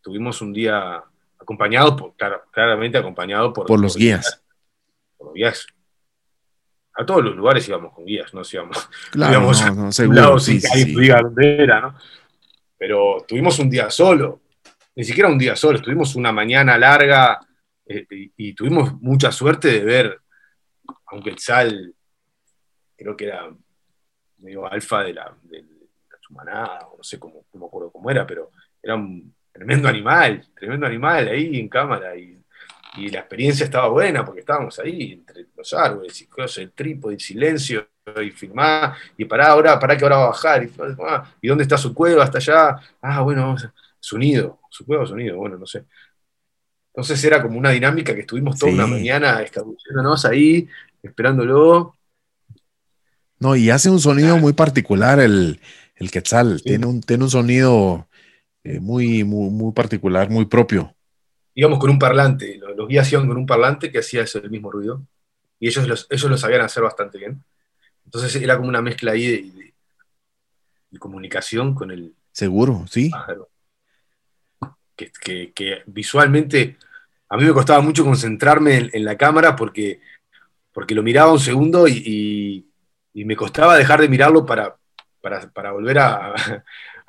Tuvimos un día acompañado, por, claramente acompañado por, por los guías. Por los guías. A todos los lugares íbamos con guías, no íbamos, claro, íbamos no, no, seguro, sí, sí, era, ¿no? Pero tuvimos un día solo, ni siquiera un día solo, tuvimos una mañana larga eh, y, y, tuvimos mucha suerte de ver, aunque el sal creo que era medio alfa de la, de manada, no sé cómo, no me acuerdo cómo era, pero era un tremendo animal, tremendo animal ahí en cámara y, la experiencia estaba buena porque estábamos ahí entre los árboles y cosas, el trípode, el silencio y filmar y pará ahora, pará que ahora va a bajar y, ah, y dónde está su cueva hasta allá, ah bueno, su nido, su cueva su nido, bueno, no sé. Entonces era como una dinámica que estuvimos toda una mañana escabulléndonos ahí, esperándolo, no, y hace un sonido muy particular el, el Quetzal. Tiene, un, tiene un sonido eh, muy, muy, muy, particular, muy propio. Íbamos con un parlante, los, guías iban con un parlante que hacía ese mismo ruido. Y ellos, los, ellos lo sabían hacer bastante bien. Entonces era como una mezcla ahí de, de, comunicación con el. Seguro, sí. Que, que, visualmente a mí me costaba mucho concentrarme en, la cámara porque, porque lo miraba un segundo y y me costaba dejar de mirarlo para, para, volver a,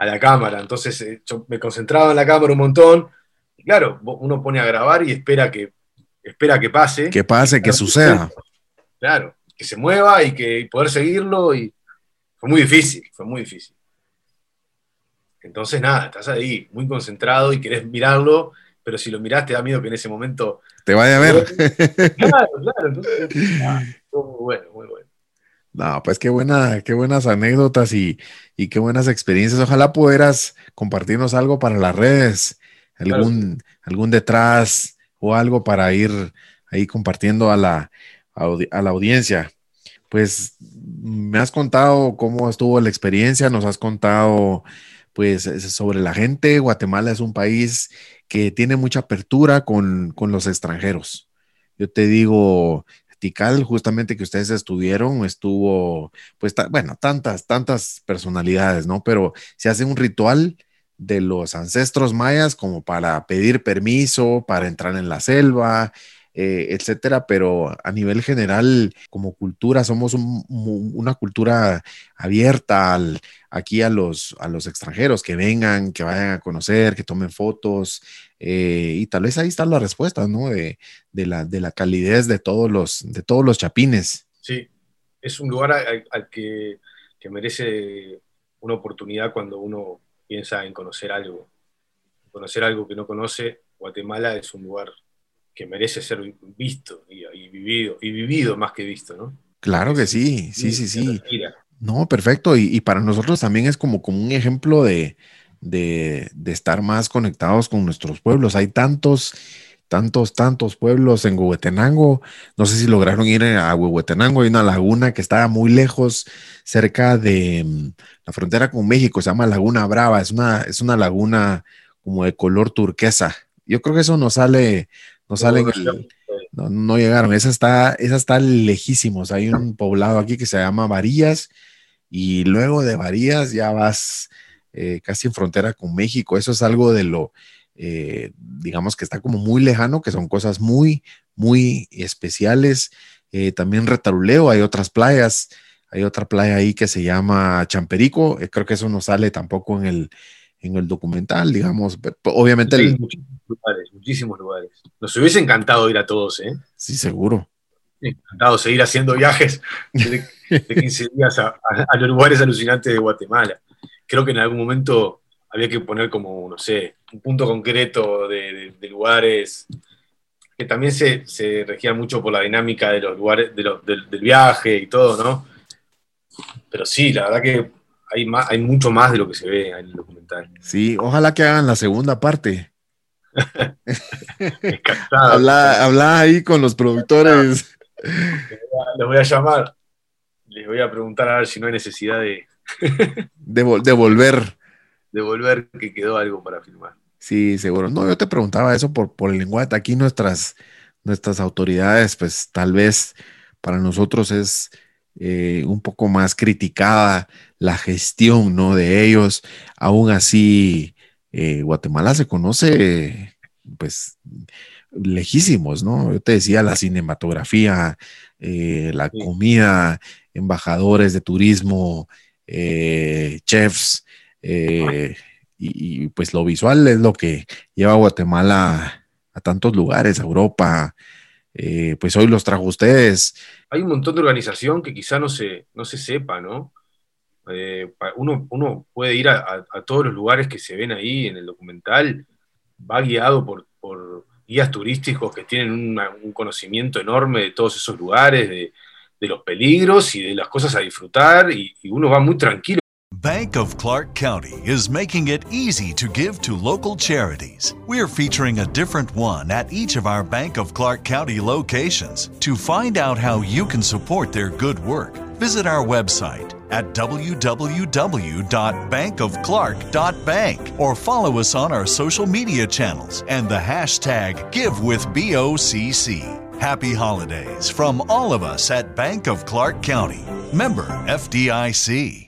la cámara. Entonces eh, yo me concentraba en la cámara un montón. Y claro, uno pone a grabar y espera que, espera que pase. Que pase, que suceda. Claro, que se mueva y que poder seguirlo. Y fue muy difícil, fue muy difícil. Entonces, nada, estás ahí muy concentrado y querés mirarlo, pero si lo miraste da miedo que en ese momento. Te vaya a ver. Claro, claro. *laughs* Entonces, muy bueno, muy bueno. No, pues qué buena, qué buenas anécdotas y, qué buenas experiencias. Ojalá pudieras compartirnos algo para las redes, algún, algún detrás o algo para ir ahí compartiendo a la, a la audiencia. Pues me has contado cómo estuvo la experiencia, nos has contado pues sobre la gente. Guatemala es un país que tiene mucha apertura con, con los extranjeros. Yo te digo, Justamente que ustedes estuvieron, estuvo, pues, bueno, tantas, tantas personalidades, ¿no? Pero se hace un ritual de los ancestros mayas como para pedir permiso, para entrar en la selva, eh, etcétera, pero a nivel general, como cultura, somos una cultura abierta aquí a los, a los extranjeros, que vengan, que vayan a conocer, que tomen fotos, eh, y tal vez ahí está la respuesta, ¿no? De, la, de la calidez de todos los, de todos los chapines. Sí, es un lugar al, que, que merece una oportunidad cuando uno piensa en conocer algo. Conocer algo que no conoce, Guatemala es un lugar que merece ser visto y, vivido, y vivido más que visto, ¿no? Claro que sí, sí, sí, sí. No, perfecto. Y, para nosotros también es como, como un ejemplo de, de, estar más conectados con nuestros pueblos. Hay tantos, tantos, tantos pueblos en Huehuetenango. No sé si lograron ir a Huehuetenango. Hay una laguna que está muy lejos, cerca de mm, la frontera con México. Se llama Laguna Brava. Es una, es una laguna como de color turquesa. Yo creo que eso nos sale, no salen, no, llegaron. Esa está, esa está lejísimos. Hay un poblado aquí que se llama Varillas y luego de Varillas ya vas eh, casi en frontera con México. Eso es algo de lo, eh, digamos que está como muy lejano, que son cosas muy, muy especiales. Eh, también Retaruleo, hay otras playas. Hay otra playa ahí que se llama Champerico. creo que eso no sale tampoco en el, en el documental, digamos. Obviamente. muchísimos lugares, muchísimos lugares. Nos hubiese encantado ir a todos, ¿eh? Sí, seguro. encantado seguir haciendo viajes de, 15 días a, los lugares alucinantes de Guatemala. Creo que en algún momento había que poner como, no sé, un punto concreto de, lugares que también se, se, regían mucho por la dinámica de los lugares, del, viaje y todo, ¿no? Pero sí, la verdad que hay, más, hay mucho más de lo que se ve en el documental. Sí, ojalá que hagan la segunda parte. *laughs* habla, habla ahí con los productores. *laughs* Les voy a llamar. Les voy a preguntar a ver si no hay necesidad de. De, volver. De volver, que quedó algo para filmar. Sí, seguro. No, yo te preguntaba eso por, por el lenguaje. Aquí nuestras, nuestras autoridades, pues tal vez para nosotros es eh, un poco más criticada la gestión, ¿no? De ellos. Aún así, eh, Guatemala se conoce, pues, lejísimos, ¿no? Yo te decía la cinematografía, eh, la comida, embajadores de turismo, eh, chefs, y, pues lo visual es lo que lleva a Guatemala a tantos lugares, a Europa. pues hoy los trajo ustedes. Hay un montón de organización que quizá no se, no se sepa, ¿no? Eh, uno, uno, puede ir a, todos los lugares que se ven ahí en el documental, va guiado por, guías turísticos que tienen un conocimiento enorme de todos esos lugares, de, los peligros y de las cosas a disfrutar, y, y uno va muy tranquilo. Bank of Clark County is making it easy to give to local charities. We're featuring a different one at each of our Bank of Clark County locations. To find out how you can support their good work, visit our website at www.bankofclark.bank or follow us on our social media channels and the hashtag GiveWithBOCC. Happy holidays from all of us at Bank of Clark County. Member FDIC.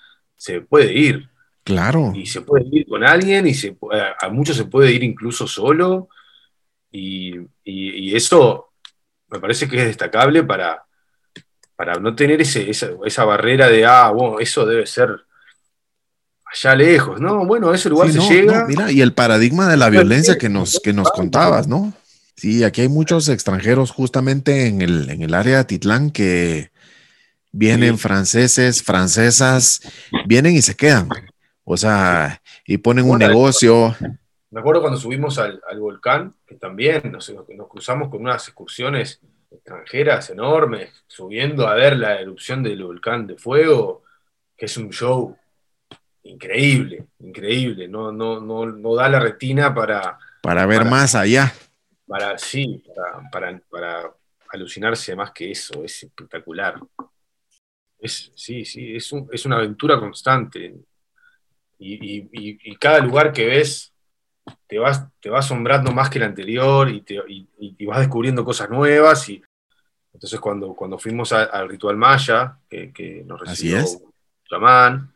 se puede ir. Claro. Y se puede ir con alguien y se, a muchos se puede ir incluso solo. Y, eso me parece que es destacable para, para no tener ese, esa, barrera de, ah, bueno, eso debe ser allá lejos, ¿no? Bueno, a ese lugar se llega. mira, y el paradigma de la violencia que nos, que nos contabas, ¿no? Sí, aquí hay muchos extranjeros justamente en el, en el área de Titlán que, vienen franceses, francesas, vienen y se quedan. O sea, y ponen un negocio. Me acuerdo cuando subimos al, volcán, que también nos, cruzamos con unas excursiones extranjeras enormes, subiendo a ver la erupción del volcán de fuego, que es un show increíble, increíble. No, no, no, no da la retina para. Para ver más allá. Para, sí, para, para, para alucinarse más que eso, es espectacular. Es, sí, sí, es, es una aventura constante. Y, cada lugar que ves te, vas, te va asombrando más que el anterior y, te, vas descubriendo cosas nuevas. Y, entonces cuando, cuando fuimos al ritual maya, que, nos recibió Chamán,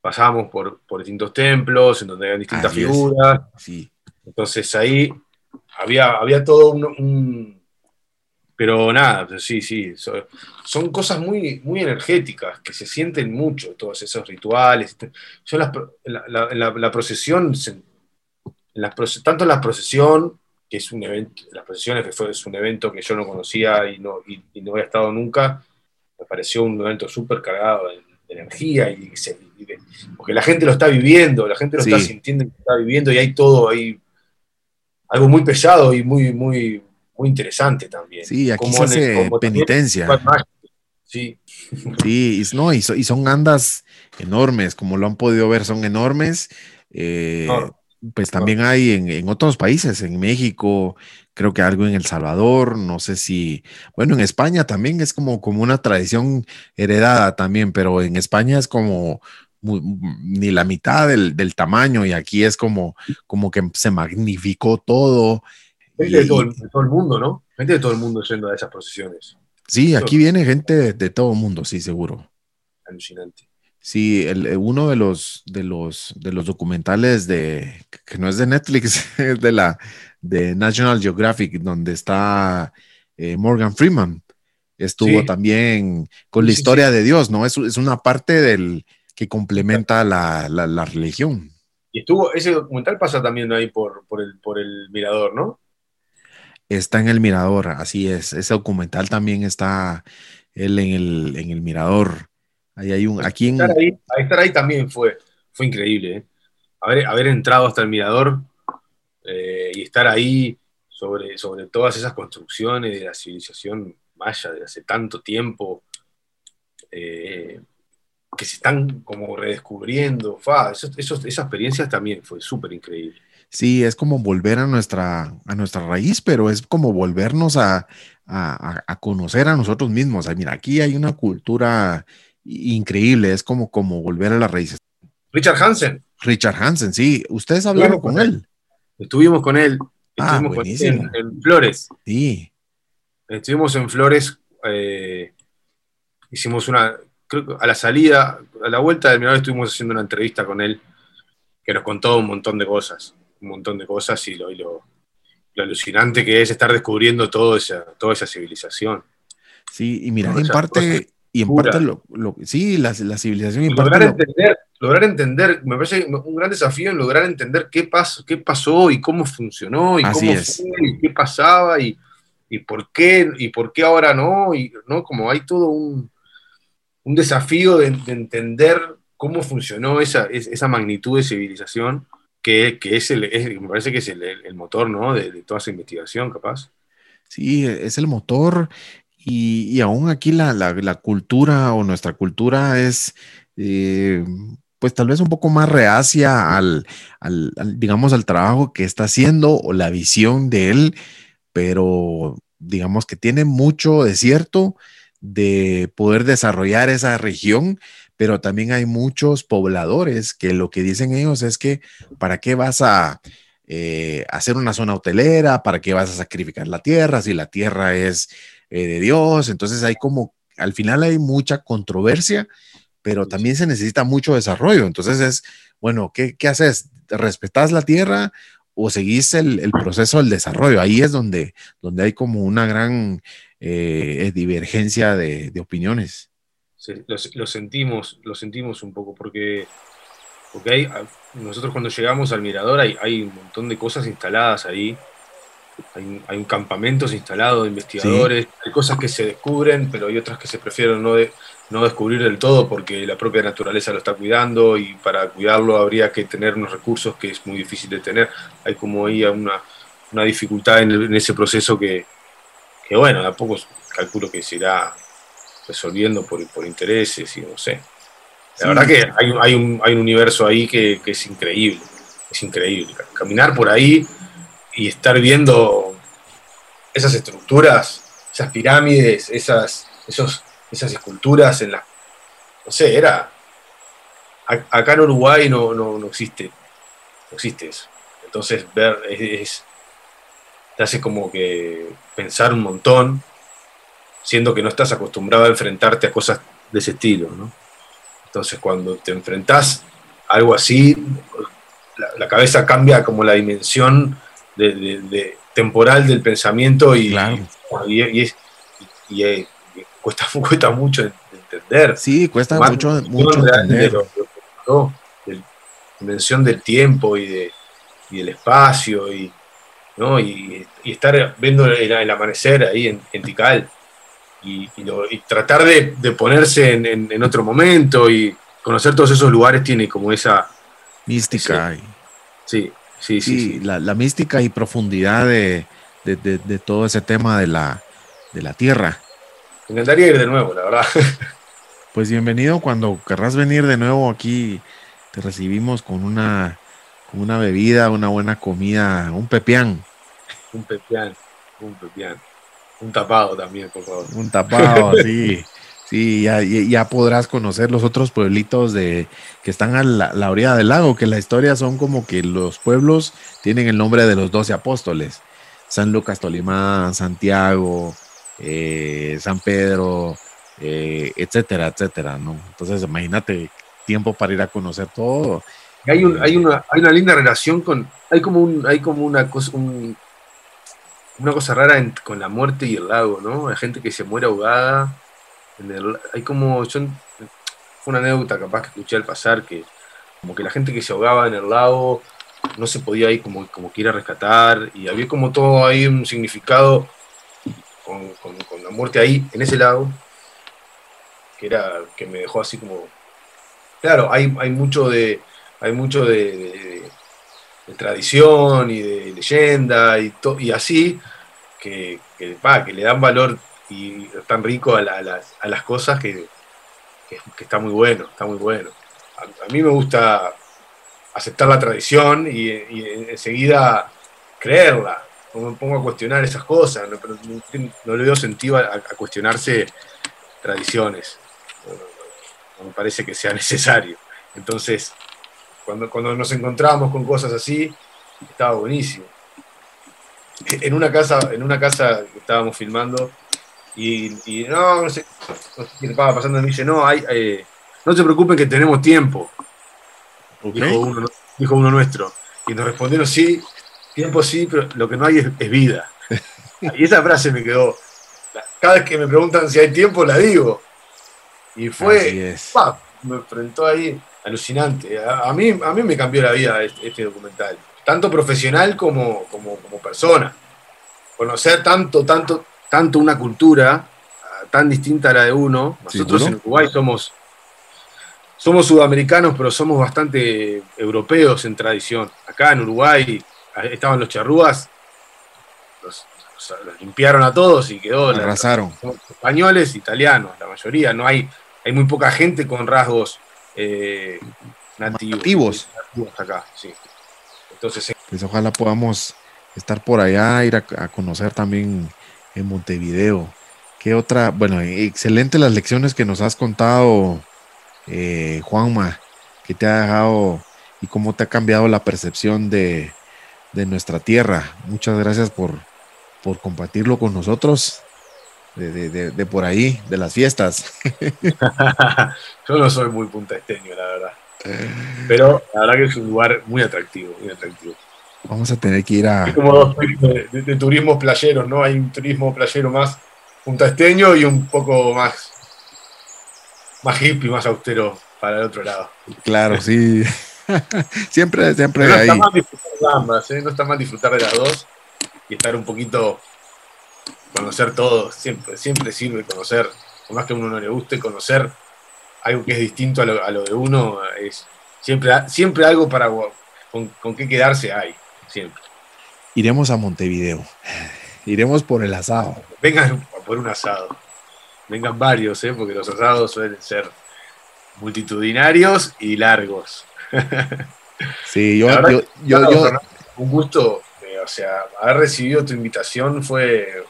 pasamos por, por distintos templos en donde hay distintas figuras. Sí. Entonces ahí había, había todo un pero nada, pues sí, sí, son, cosas muy, muy energéticas que se sienten mucho, todos esos rituales. Yo la, la, procesión, tanto en la procesión, que es un evento, las procesiones que fue, es un evento que yo no conocía y no, y, no había estado nunca, me pareció un evento súper cargado de, energía, y, porque la gente lo está viviendo, la gente lo está sintiendo, lo está viviendo y hay todo ahí, algo muy pesado y muy, muy muy interesante también. Sí, aquí se hace penitencia. Sí. Sí, no, y, son andas enormes, como lo han podido ver, son enormes. Eh, pues también hay en, otros países, en México, creo que algo en El Salvador, no sé si, bueno, en España también es como, como una tradición heredada también, pero en España es como ni la mitad del, del, tamaño y aquí es como, como que se magnificó todo Gente de, todo el, de todo el mundo, ¿no? Gente de todo el mundo yendo a esas procesiones. Sí, aquí viene gente de, de todo el mundo, sí, seguro. Alucinante. Sí, el, eh, uno de los, de, los, de los documentales de, que no es de Netflix, *laughs* es de la de National Geographic, donde está eh, Morgan Freeman. Estuvo Sí. también con la Sí, sí, historia de Dios, ¿no? Es, es una parte del que complementa la, la, la religión. Y estuvo, ese documental pasa también ahí por, por, el, por el mirador, ¿no? Está en el Mirador, así es. Ese documental también está él en el, en el Mirador. Ahí hay un, aquí en, Estar ahí, también fue, fue increíble. ¿eh? Haber, haber entrado hasta el mirador eh, y estar ahí sobre, sobre todas esas construcciones de la civilización maya de hace tanto tiempo, eh, que se están como redescubriendo. Fa, esos- esa experiencia también fue súper increíble. Sí, es como volver a nuestra, a nuestra raíz, pero es como volvernos a, a- a- conocer a nosotros mismos. Mira, aquí hay una cultura increíble, es como, como volver a las raíces. Richard Hansen, Richard Hansen, sí, ustedes hablaron con con él. estuvimos con él, Ah, estuvimos con él buenísimo. en, en Flores. Sí, Estuvimos en Flores, eh, hicimos una, creo que a la salida, a la vuelta del mirador estuvimos haciendo una entrevista con él que nos contó un montón de cosas, un montón de cosas y lo, y lo, lo alucinante que es estar descubriendo todo esa, toda esa civilización. sí, y mira, en parte, y en pura. parte lo, lo- sí, la, la civilización, y en parte lograr lo- entender, lograr entender, me parece un gran desafío en lograr entender qué, pas, qué pasó y cómo funcionó y Así cómo es. fue y qué pasaba y, y por qué y por qué ahora no y no como hay todo un, un desafío de, de entender cómo funcionó esa, es- esa magnitud de civilización que, que es el, me parece que es el, motor ¿no? de, toda esa investigación capaz. Sí, es el motor y, y aún aquí la, la- la cultura o nuestra cultura es, eh, pues tal vez un poco más reacia al, al- al, digamos, al trabajo que está haciendo o la visión de él, pero digamos que tiene mucho de cierto de poder desarrollar esa región, pero también hay muchos pobladores que lo que dicen ellos es que, ¿para qué vas a eh, hacer una zona hotelera? ¿Para qué vas a sacrificar la tierra si la tierra es eh, de Dios? Entonces hay como, al final hay mucha controversia, pero también se necesita mucho desarrollo. Entonces es, bueno, ¿qué, qué haces? ¿Respetas la tierra o seguís el, el proceso del desarrollo? Ahí es donde, donde hay como una gran eh, divergencia de, de opiniones. Lo, lo sentimos, lo sentimos un poco, porque, porque hay, nosotros cuando llegamos al mirador hay, hay un montón de cosas instaladas ahí. Hay, hay un campamento instalado de investigadores, hay cosas que se descubren, pero hay otras que se prefieren no, de, no descubrir del todo porque la propia naturaleza lo está cuidando y para cuidarlo habría que tener unos recursos que es muy difícil de tener. Hay como ahí una, una dificultad en, el, en ese proceso que, que, bueno, a poco calculo que se irá resolviendo por, por intereses y no sé. La sí. verdad que hay, hay, un, hay un universo ahí que, que, es increíble, es increíble. Caminar por ahí y estar viendo esas estructuras, esas pirámides, esas, esos, esas esculturas en la... No sé, era... Acá en Uruguay no, no, no existe, no existe eso. Entonces ver es, es te hace como que pensar un montón, siendo que no estás acostumbrado a enfrentarte a cosas de ese estilo, ¿no? Entonces cuando te enfrentás a algo así, la, la cabeza cambia como la dimensión de, de, de temporal del pensamiento y, claro. y, y, es, y, y cuesta, *laughs* cuesta, mucho entender. Sí, cuesta Más mucho, mucho entender. De, ¿no? dimensión del tiempo y, de, y del espacio y, ¿no? y, y estar viendo el, el, amanecer ahí en, en Tikal y, y, lo, y, tratar de, de ponerse en, en, en, otro momento y conocer todos esos lugares tiene como esa mística. Ese, sí, sí, sí, sí, sí. La, la, mística y profundidad de, de, de, de, todo ese tema de la, de la tierra. Me encantaría ir de nuevo, la verdad. *laughs* Pues bienvenido cuando querrás venir de nuevo aquí. Te recibimos con una, con una bebida, una buena comida, un pepián. Un pepián, un pepián. Un tapado también, por favor. Un tapado, *laughs* sí. Sí, ya, ya, podrás conocer los otros pueblitos de, que están a la, la, orilla del lago, que la historia son como que los pueblos tienen el nombre de los doce apóstoles. San Lucas, Tolima, Santiago, eh, San Pedro, eh, etcétera, etcétera, ¿no? Entonces, imagínate, tiempo para ir a conocer todo. Hay, un, hay, una, hay una linda relación con, hay como, un, hay como una cosa, un, una cosa rara con la muerte y el lago, ¿no? Hay gente que se muere ahogada. hay como, yo, fue una anécdota capaz que escuché al pasar, que como que la gente que se ahogaba en el lago no se podía ir como, como quiera rescatar, y había como todo ahí un significado con, con, la muerte ahí, en ese lago, que era, que me dejó así como, claro, hay, hay mucho de, hay mucho de tradición y de leyenda y, y así, que, que, que, le dan valor y tan rico a, las, cosas que, está muy bueno, está muy bueno. A, mí me gusta aceptar la tradición y, enseguida creerla. No me pongo a cuestionar esas cosas, no, le doy sentido a, cuestionarse tradiciones. no me parece que sea necesario. Entonces, cuando, cuando nos encontramos con cosas así, estaba buenísimo. En una casa, en una casa que estábamos filmando, y, no, no sé, qué le estaba pasando, me dice, no, hay, eh, no se preocupen que tenemos tiempo. Dijo, uno, dijo uno nuestro. Y nos respondieron, sí, tiempo sí, pero lo que no hay es, vida. *laughs* y esa frase me quedó. Cada vez que me preguntan si hay tiempo, la digo. Y fue, me enfrentó ahí alucinante. A, mí, a mí me cambió la vida este, este, documental, tanto profesional como, como, persona. Conocer tanto, tanto, tanto una cultura ah, tan distinta a la de uno. Nosotros en Uruguay somos, somos sudamericanos, pero somos bastante europeos en tradición. Acá en Uruguay estaban los charrúas, los, limpiaron a todos y quedó. Arrasaron. españoles, italianos, la mayoría. No hay, hay muy poca gente con rasgos eh, nativos, acá, sí. Entonces, pues ojalá podamos estar por allá, ir a, conocer también en Montevideo. ¿Qué otra? Bueno, excelente las lecciones que nos has contado, eh, Juanma, que te ha dejado y cómo te ha cambiado la percepción de, de nuestra tierra. Muchas gracias por, por compartirlo con nosotros de, por ahí, de las fiestas. *laughs* Yo no soy muy puntaesteño, la verdad. Pero la verdad que es un lugar muy atractivo, muy atractivo. Vamos a tener que ir a. Hay como dos de, de, turismo playeros, ¿no? Hay un turismo playero más puntaesteño y un poco más, más hippie, más austero para el otro lado. Claro, sí. *laughs* siempre, siempre no ahí. Está mal disfrutar de ambas, ¿eh? No está mal disfrutar de las dos y estar un poquito conocer todo, siempre, siempre sirve conocer, por más que a uno no le guste, conocer algo que es distinto a lo, de uno, es siempre, siempre algo para con, con qué quedarse hay, siempre. Iremos a Montevideo, iremos por el asado. Vengan por un asado, vengan varios, ¿eh? porque los asados suelen ser multitudinarios y largos. *laughs* Sí, yo, yo, yo, un gusto, eh, o sea, haber recibido tu invitación fue,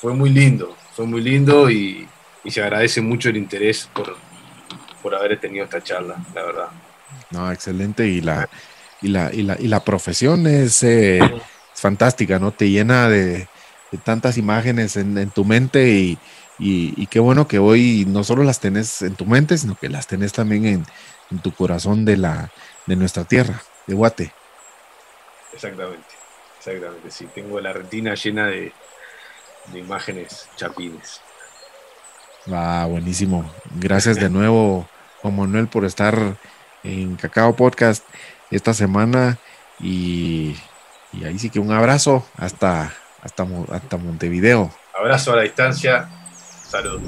fue muy lindo, fue muy lindo y, se agradece mucho el interés por, por haber tenido esta charla, la verdad. No, excelente. Y la, y la, y la, y la profesión es, eh, fantástica, ¿no? Te llena de, tantas imágenes en, tu mente y, y, qué bueno que hoy no solo las tenés en tu mente, sino que las tenés también en, en tu corazón de, la, de nuestra tierra, de Guate. Exactamente, exactamente, sí. Tengo la retina llena de, de imágenes chapines. Ah, buenísimo. Gracias de nuevo, Juan Manuel, por estar en Cacao Podcast esta semana. Y, ahí sí que un abrazo hasta, hasta, hasta Montevideo. Abrazo a la distancia. Saludos.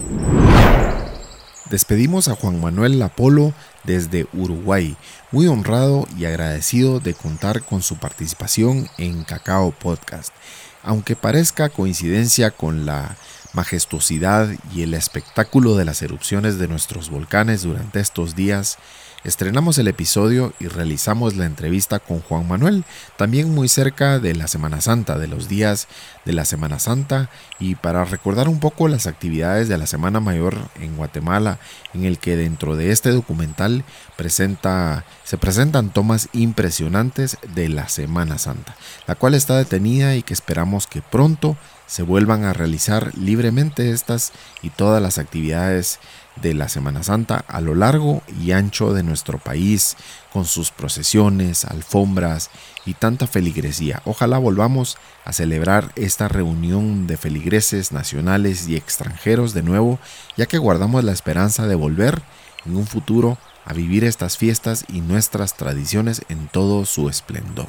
Despedimos a Juan Manuel Apolo desde Uruguay, muy honrado y agradecido de contar con su participación en Cacao Podcast. Aunque parezca coincidencia con la majestuosidad y el espectáculo de las erupciones de nuestros volcanes durante estos días, estrenamos el episodio y realizamos la entrevista con Juan Manuel, también muy cerca de la Semana Santa, de los días de la Semana Santa, y para recordar un poco las actividades de la Semana Mayor en Guatemala, en el que dentro de este documental presenta, se presentan tomas impresionantes de la Semana Santa, la cual está detenida y que esperamos que pronto se vuelvan a realizar libremente estas y todas las actividades de la Semana Santa a lo largo y ancho de nuestro país, con sus procesiones, alfombras y tanta feligresía. Ojalá volvamos a celebrar esta reunión de feligreses nacionales y extranjeros de nuevo, ya que guardamos la esperanza de volver en un futuro a vivir estas fiestas y nuestras tradiciones en todo su esplendor.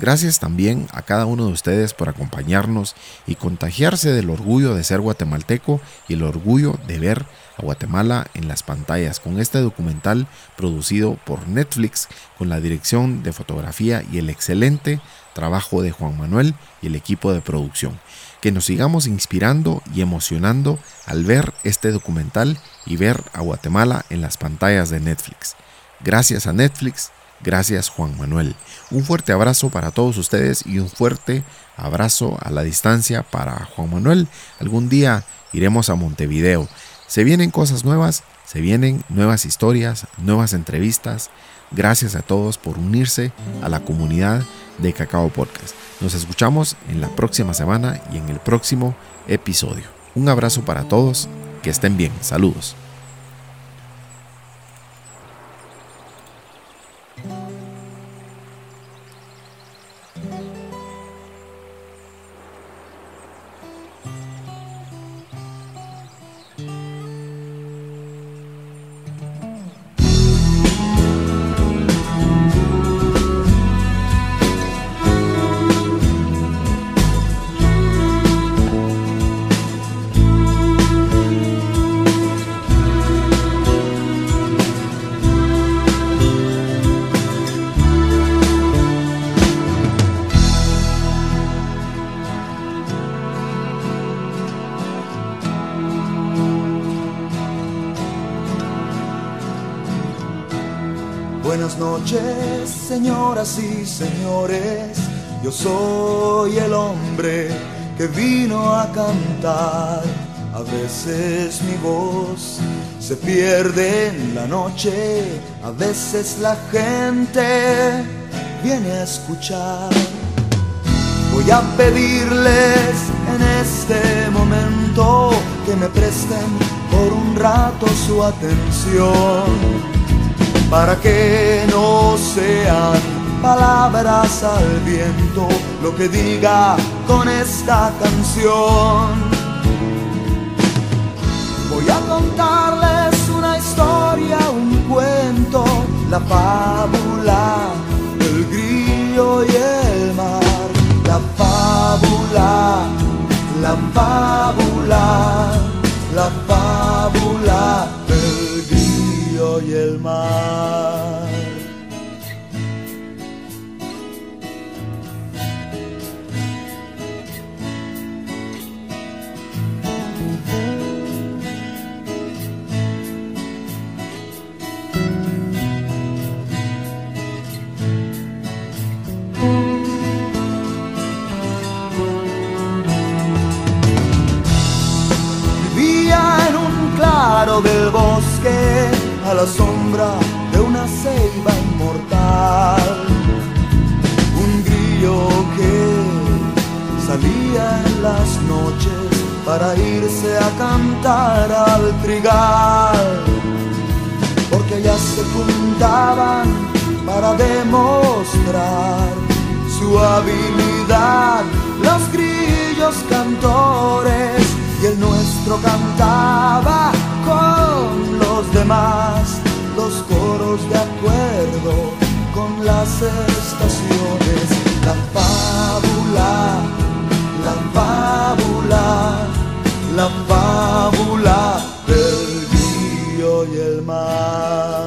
Gracias también a cada uno de ustedes por acompañarnos y contagiarse del orgullo de ser guatemalteco y el orgullo de ver a Guatemala en las pantallas con este documental producido por Netflix con la dirección de fotografía y el excelente trabajo de Juan Manuel y el equipo de producción. Que nos sigamos inspirando y emocionando al ver este documental y ver a Guatemala en las pantallas de Netflix. Gracias a Netflix Gracias Juan Manuel. Un fuerte abrazo para todos ustedes y un fuerte abrazo a la distancia para Juan Manuel. Algún día iremos a Montevideo. Se vienen cosas nuevas, se vienen nuevas historias, nuevas entrevistas. Gracias a todos por unirse a la comunidad de Cacao Podcast. Nos escuchamos en la próxima semana y en el próximo episodio. Un abrazo para todos, que estén bien, saludos. Cantar. A veces mi voz se pierde en la noche, a veces la gente viene a escuchar. Voy a pedirles en este momento que me presten por un rato su atención para que no sean palabras al viento lo que diga con esta canción. Voy a contarles una historia, un cuento, la fábula del grillo y el mar, la fábula, la fábula, la fábula del grillo y el mar. Del bosque a la sombra de una ceiba inmortal. Un grillo que salía en las noches para irse a cantar al trigal, porque ya se juntaban para demostrar su habilidad. Los grillos cantores y el nuestro cantaba con los demás, los coros de acuerdo con las estaciones, la fábula, la fábula, la fábula del río y el mar.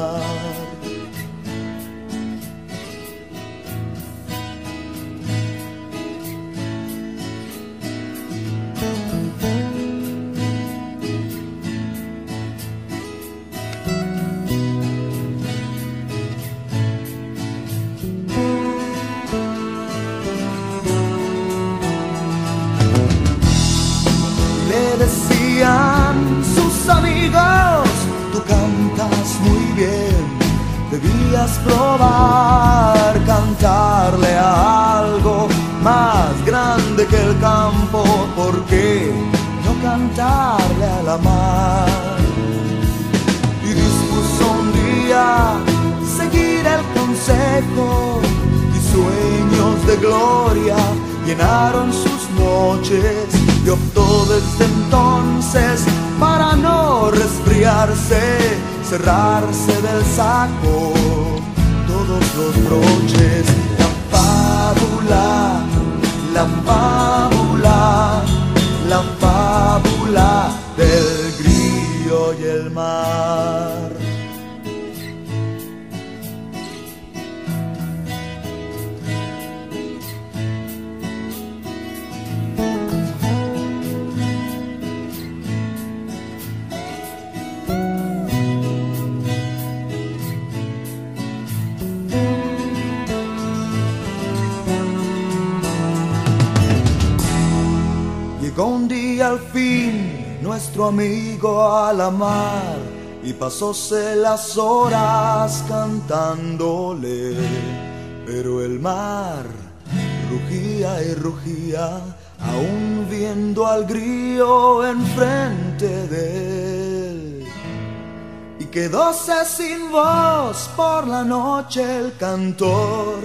Debías probar cantarle a algo más grande que el campo, ¿por qué no cantarle a la mar? Y dispuso un día seguir el consejo y sueños de gloria llenaron sus noches y optó desde entonces para no resfriarse, cerrarse del saco todos los broches. La fábula, la fábula, la fábula del grillo y el mar. Llegó un día al fin nuestro amigo a la mar y pasóse las horas cantándole, pero el mar rugía y rugía, aún viendo al grillo enfrente de él. Y quedóse sin voz por la noche el cantor,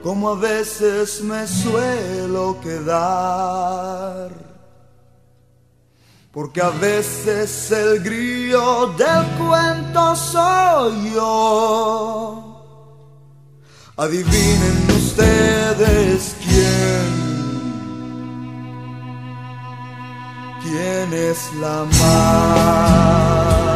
como a veces me suelo quedar. Porque a veces el grillo del cuento soy yo. Adivinen ustedes quién. ¿Quién es la mar?